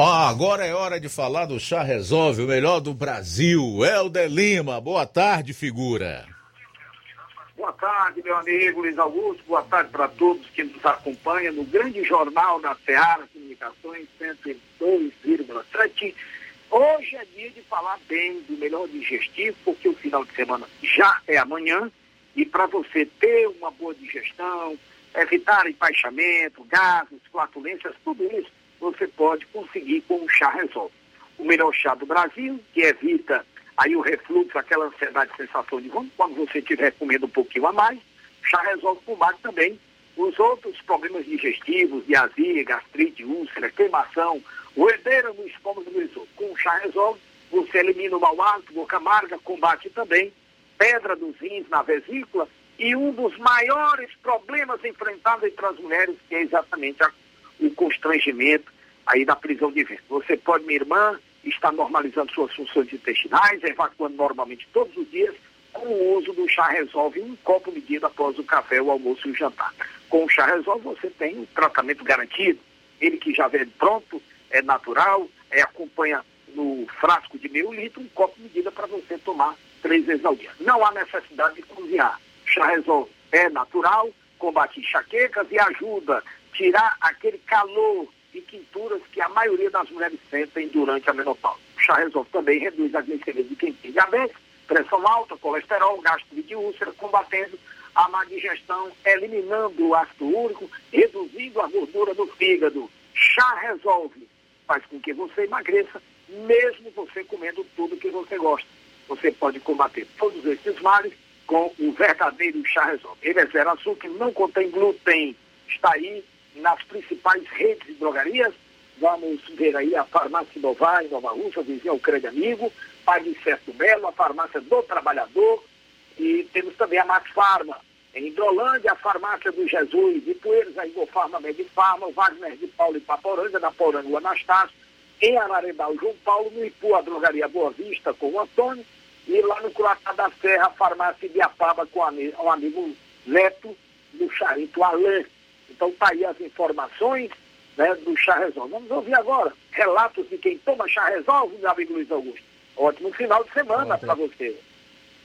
Agora é hora de falar do Chá Resolve, o melhor do Brasil. Helder Lima, boa tarde, figura. Boa tarde, meu amigo Luiz Augusto. Boa tarde para todos que nos acompanham no grande jornal da Seara Comunicações 102,7. Hoje é dia de falar bem do melhor digestivo, porque o final de semana já é amanhã. E para você ter uma boa digestão, evitar empaixamento, gases, flatulências, tudo isso você pode conseguir com o chá Resolve. O melhor chá do Brasil, que evita aí o refluxo, aquela ansiedade, sensação de vômito, quando você estiver comendo um pouquinho a mais, o chá Resolve combate também os outros problemas digestivos, de azia, gastrite, úlcera, queimação, roedeira no estômago do esôfago. Com o chá Resolve, você elimina o mau hálito, boca amarga, combate também pedra dos rins na vesícula e um dos maiores problemas enfrentados entre as mulheres, que é exatamente a o constrangimento aí da prisão de ventre. Você pode, minha irmã, estar normalizando suas funções intestinais, evacuando normalmente todos os dias, com o uso do chá resolve um copo medido após o café, o almoço e o jantar. Com o chá resolve você tem um tratamento garantido, ele que já vem pronto, é natural, é, acompanha no frasco de meio litro, um copo medida para você tomar três vezes ao dia. Não há necessidade de cozinhar. Chá resolve é natural, combate enxaquecas e ajuda tirar aquele calor e quinturas que a maioria das mulheres sentem durante a menopausa. O chá resolve também reduz a glicemia de quem tem diabetes, pressão alta, colesterol, gastrite e úlcera, combatendo a má digestão, eliminando o ácido úrico, reduzindo a gordura do fígado. Chá resolve, faz com que você emagreça, mesmo você comendo tudo que você gosta. Você pode combater todos esses males com o verdadeiro chá resolve. Ele é zero açúcar, não contém glúten, está aí nas principais redes de drogarias. Vamos ver aí a farmácia Nová, em Nova Rússia, vizinha ao Crede Amigo, Pague Certo Belo, a farmácia do Trabalhador, e temos também a Max Farma, em Hidrolândia, a farmácia do Jesus, de Poeiras, a Igofarma Medifarma, o Wagner de Paulo e Paporanga, da Poranga, o Anastácio, em Ararendá, o João Paulo, no Ipu, a drogaria Boa Vista, com o Antônio, e lá no Curaçá da Serra, a farmácia de Apaba, com o amigo Neto, do Charito Alain. Então tá aí as informações né, do Chá Resolve. Vamos ouvir agora relatos de quem toma Chá Resolve, meu amigo Luiz Augusto. Ótimo final de semana para você.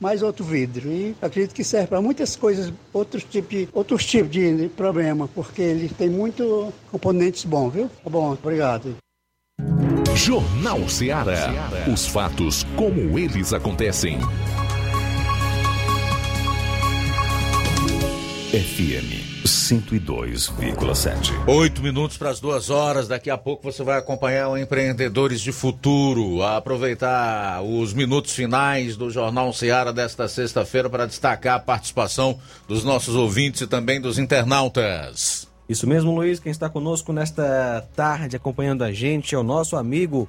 mais outro vidro. E acredito que serve para muitas coisas, outros tipos, outros tipos de problema, porque ele tem muito componentes bons, viu? Tá bom, obrigado. Jornal Ceará. Os fatos como eles acontecem. FM 102,7. Oito minutos para as duas horas. Daqui a pouco você vai acompanhar o Empreendedores de Futuro. A aproveitar os minutos finais do Jornal Ceará desta sexta-feira para destacar a participação dos nossos ouvintes e também dos internautas. Isso mesmo, Luiz. Quem está conosco nesta tarde acompanhando a gente é o nosso amigo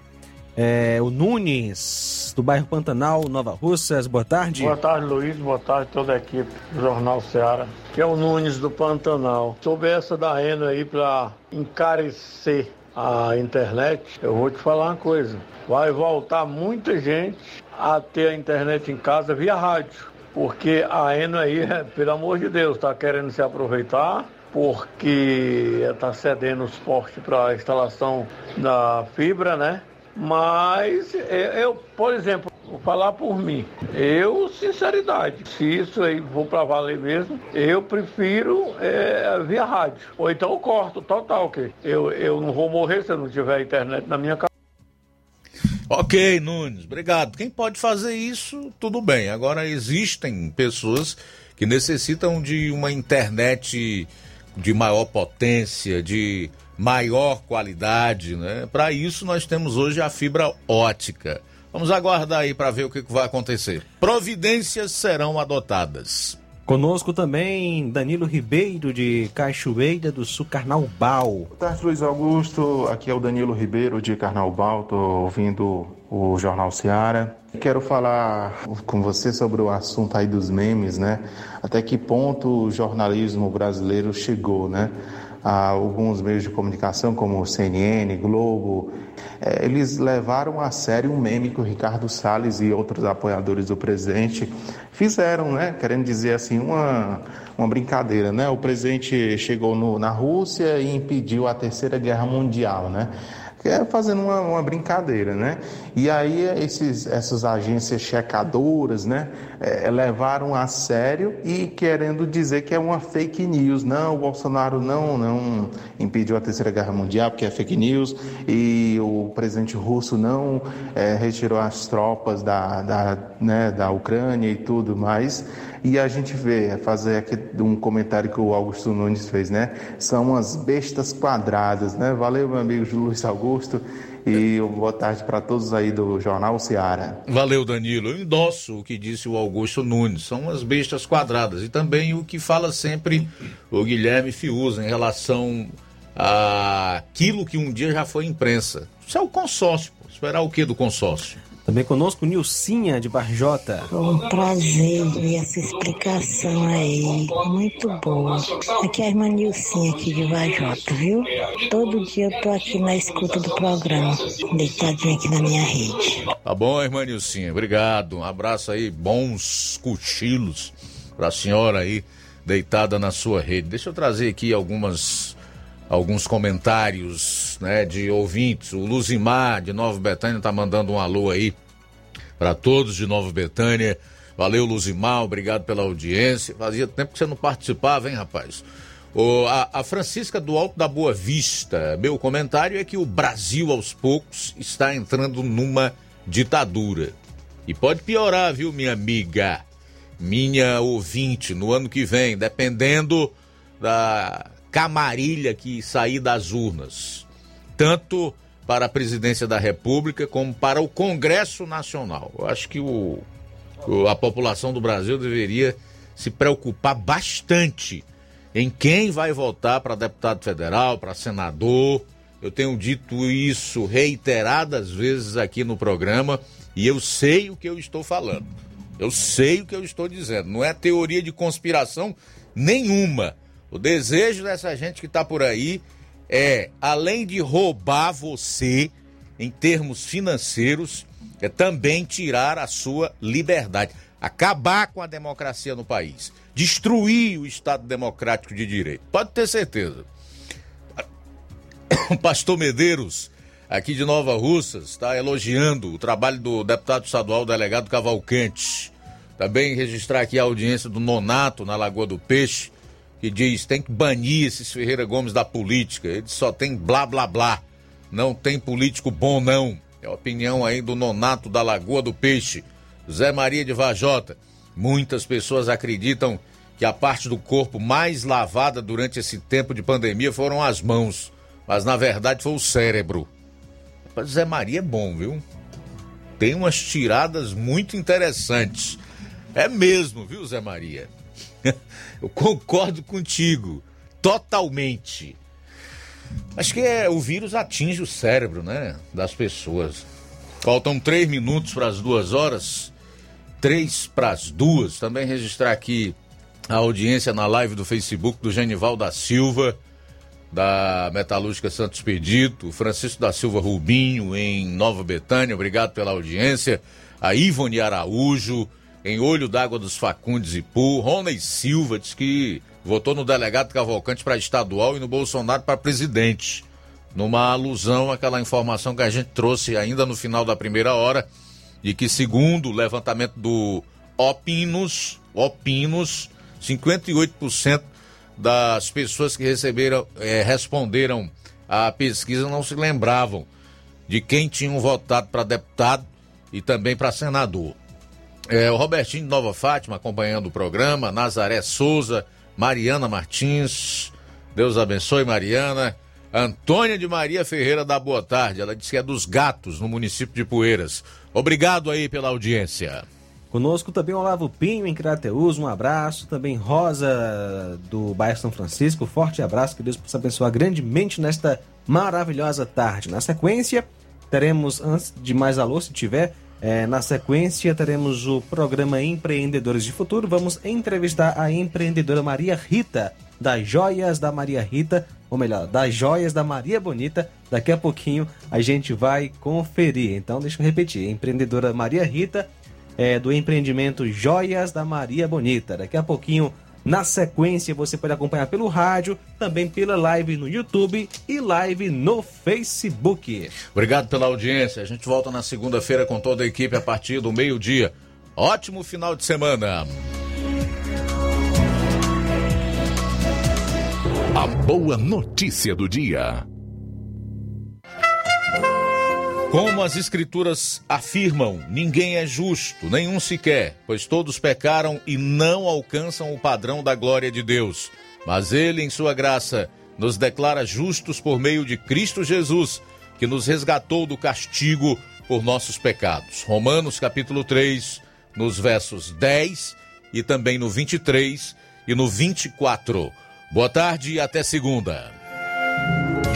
é, o Nunes, do bairro Pantanal, Nova Russas. Boa tarde. Boa tarde, Luiz. Boa tarde, toda a equipe do Jornal Ceará. Que é o Nunes do Pantanal. Sobre essa da Eno aí para encarecer a internet, eu vou te falar uma coisa. Vai voltar muita gente a ter a internet em casa via rádio. Porque a Eno aí, pelo amor de Deus, está querendo se aproveitar porque está cedendo os portes para a instalação da fibra, né? Mas eu, por exemplo, vou falar por mim. Eu, sinceridade, se isso aí for para valer mesmo, eu prefiro é, via rádio. Ou então eu corto, total, ok. Eu, eu não vou morrer se eu não tiver internet na minha casa. Ok, Nunes, obrigado. Quem pode fazer isso, tudo bem. Agora, existem pessoas que necessitam de uma internet de maior potência, de maior qualidade, né? Para isso nós temos hoje a fibra ótica. Vamos aguardar aí para ver o que vai acontecer. Providências serão adotadas. Conosco também Danilo Ribeiro de Cachoeira do Sul Carnaubal. Boa tarde, Luiz Augusto. Aqui é o Danilo Ribeiro de Carnaubal. Estou ouvindo o Jornal Seara. Quero falar com você sobre o assunto aí dos memes, né? Até que ponto o jornalismo brasileiro chegou, né? Alguns meios de comunicação, como CNN, Globo, é, eles levaram a sério um meme que o Ricardo Salles e outros apoiadores do presidente fizeram, né? Querendo dizer assim, uma, uma brincadeira, né? O presidente chegou no, na Rússia e impediu a Terceira Guerra Mundial, né? é fazendo uma, uma, brincadeira, né? E aí esses, essas agências checadoras, né, é, levaram a sério e querendo dizer que é uma fake news. Não, o Bolsonaro não, não impediu a Terceira Guerra Mundial porque é fake news e o presidente russo não é, retirou as tropas da, da, né, da Ucrânia e tudo mais. E a gente vê, é fazer aqui um comentário que o Augusto Nunes fez, né? São umas bestas quadradas, né? Valeu, meu amigo Luiz Augusto. E boa tarde para todos aí do Jornal Seara. Valeu, Danilo. Eu endosso o que disse o Augusto Nunes. São umas bestas quadradas. E também o que fala sempre o Guilherme Fiuza em relação àquilo que um dia já foi imprensa. Isso é o consórcio. Esperar o que do consórcio? Também conosco Nilcinha de Barjota. Um prazer ver essa explicação aí, muito boa. Aqui é a irmã Nilcinha aqui de Barjota, viu? Todo dia eu tô aqui na escuta do programa, deitadinha aqui na minha rede. Tá bom, irmã Nilcinha, obrigado. Um abraço aí, bons cochilos pra senhora aí, deitada na sua rede. Deixa eu trazer aqui algumas alguns comentários né, de ouvintes. O Luzimar de Nova Betânia tá mandando um alô aí para todos de Nova Betânia. Valeu, Luzimar, obrigado pela audiência. Fazia tempo que você não participava, hein, rapaz? O, a, a Francisca do Alto da Boa Vista, meu comentário é que o Brasil, aos poucos, está entrando numa ditadura. E pode piorar, viu, minha amiga? Minha ouvinte, no ano que vem, dependendo da camarilha que sair das urnas, tanto para a presidência da República como para o Congresso Nacional. Eu acho que o, a população do Brasil deveria se preocupar bastante em quem vai votar para deputado federal, para senador. Eu tenho dito isso reiteradas vezes aqui no programa e eu sei o que eu estou falando. Eu sei o que eu estou dizendo. Não é teoria de conspiração nenhuma. O desejo dessa gente que está por aí é, além de roubar você em termos financeiros, é também tirar a sua liberdade, acabar com a democracia no país, destruir o Estado democrático de direito. Pode ter certeza. O pastor Medeiros, aqui de Nova Russas, está elogiando o trabalho do deputado estadual delegado Cavalcante. Também registrar aqui a audiência do Nonato na Lagoa do Peixe que diz tem que banir esses Ferreira Gomes da política. Ele só tem blá blá blá. Não tem político bom, não. É a opinião aí do Nonato da Lagoa do Peixe, Zé Maria de Vajota. Muitas pessoas acreditam que a parte do corpo mais lavada durante esse tempo de pandemia foram as mãos, mas na verdade foi o cérebro. Zé Maria é bom, viu? Tem umas tiradas muito interessantes. É mesmo, viu, Zé Maria? Eu concordo contigo, totalmente. Acho que é, o vírus atinge o cérebro, né, das pessoas. Faltam três minutos para as duas horas, três para as duas. Também registrar aqui a audiência na live do Facebook do Genival da Silva, da Metalúrgica Santos Pedito, Francisco da Silva Rubinho, em Nova Betânia, obrigado pela audiência. A Ivone Araújo, em Olho d'Água dos Facundes e Pu. Rony Silva diz que votou no delegado Cavalcante para estadual e no Bolsonaro para presidente. Numa alusão àquela informação que a gente trouxe ainda no final da primeira hora, de que, segundo o levantamento do Opinos, Opinos 58% das pessoas que receberam, eh, responderam à pesquisa não se lembravam de quem tinham votado para deputado e também para senador. É, o Robertinho de Nova Fátima acompanhando o programa, Nazaré Souza, Mariana Martins, Deus abençoe Mariana, Antônia de Maria Ferreira da Boa Tarde, ela disse que é dos gatos no município de Poeiras. Obrigado aí pela audiência. Conosco também Olavo Pinho em Crateus, um abraço. Também Rosa do bairro São Francisco, forte abraço, que Deus possa abençoar grandemente nesta maravilhosa tarde. Na sequência, teremos, antes de mais alô, se tiver, é, na sequência, teremos o programa Empreendedores de Futuro. Vamos entrevistar a empreendedora Maria Rita, das Joias da Maria Rita, ou melhor, das Joias da Maria Bonita. Daqui a pouquinho a gente vai conferir. Então, deixa eu repetir: empreendedora Maria Rita, é, do empreendimento Joias da Maria Bonita. Daqui a pouquinho na sequência, você pode acompanhar pelo rádio, também pela live no YouTube e live no Facebook. Obrigado pela audiência. A gente volta na segunda-feira com toda a equipe a partir do meio-dia. Ótimo final de semana. A boa notícia do dia. Como as Escrituras afirmam, ninguém é justo, nenhum sequer, pois todos pecaram e não alcançam o padrão da glória de Deus. Mas Ele, em Sua graça, nos declara justos por meio de Cristo Jesus, que nos resgatou do castigo por nossos pecados. Romanos capítulo 3, nos versos 10 e também no 23 e no 24. Boa tarde e até segunda.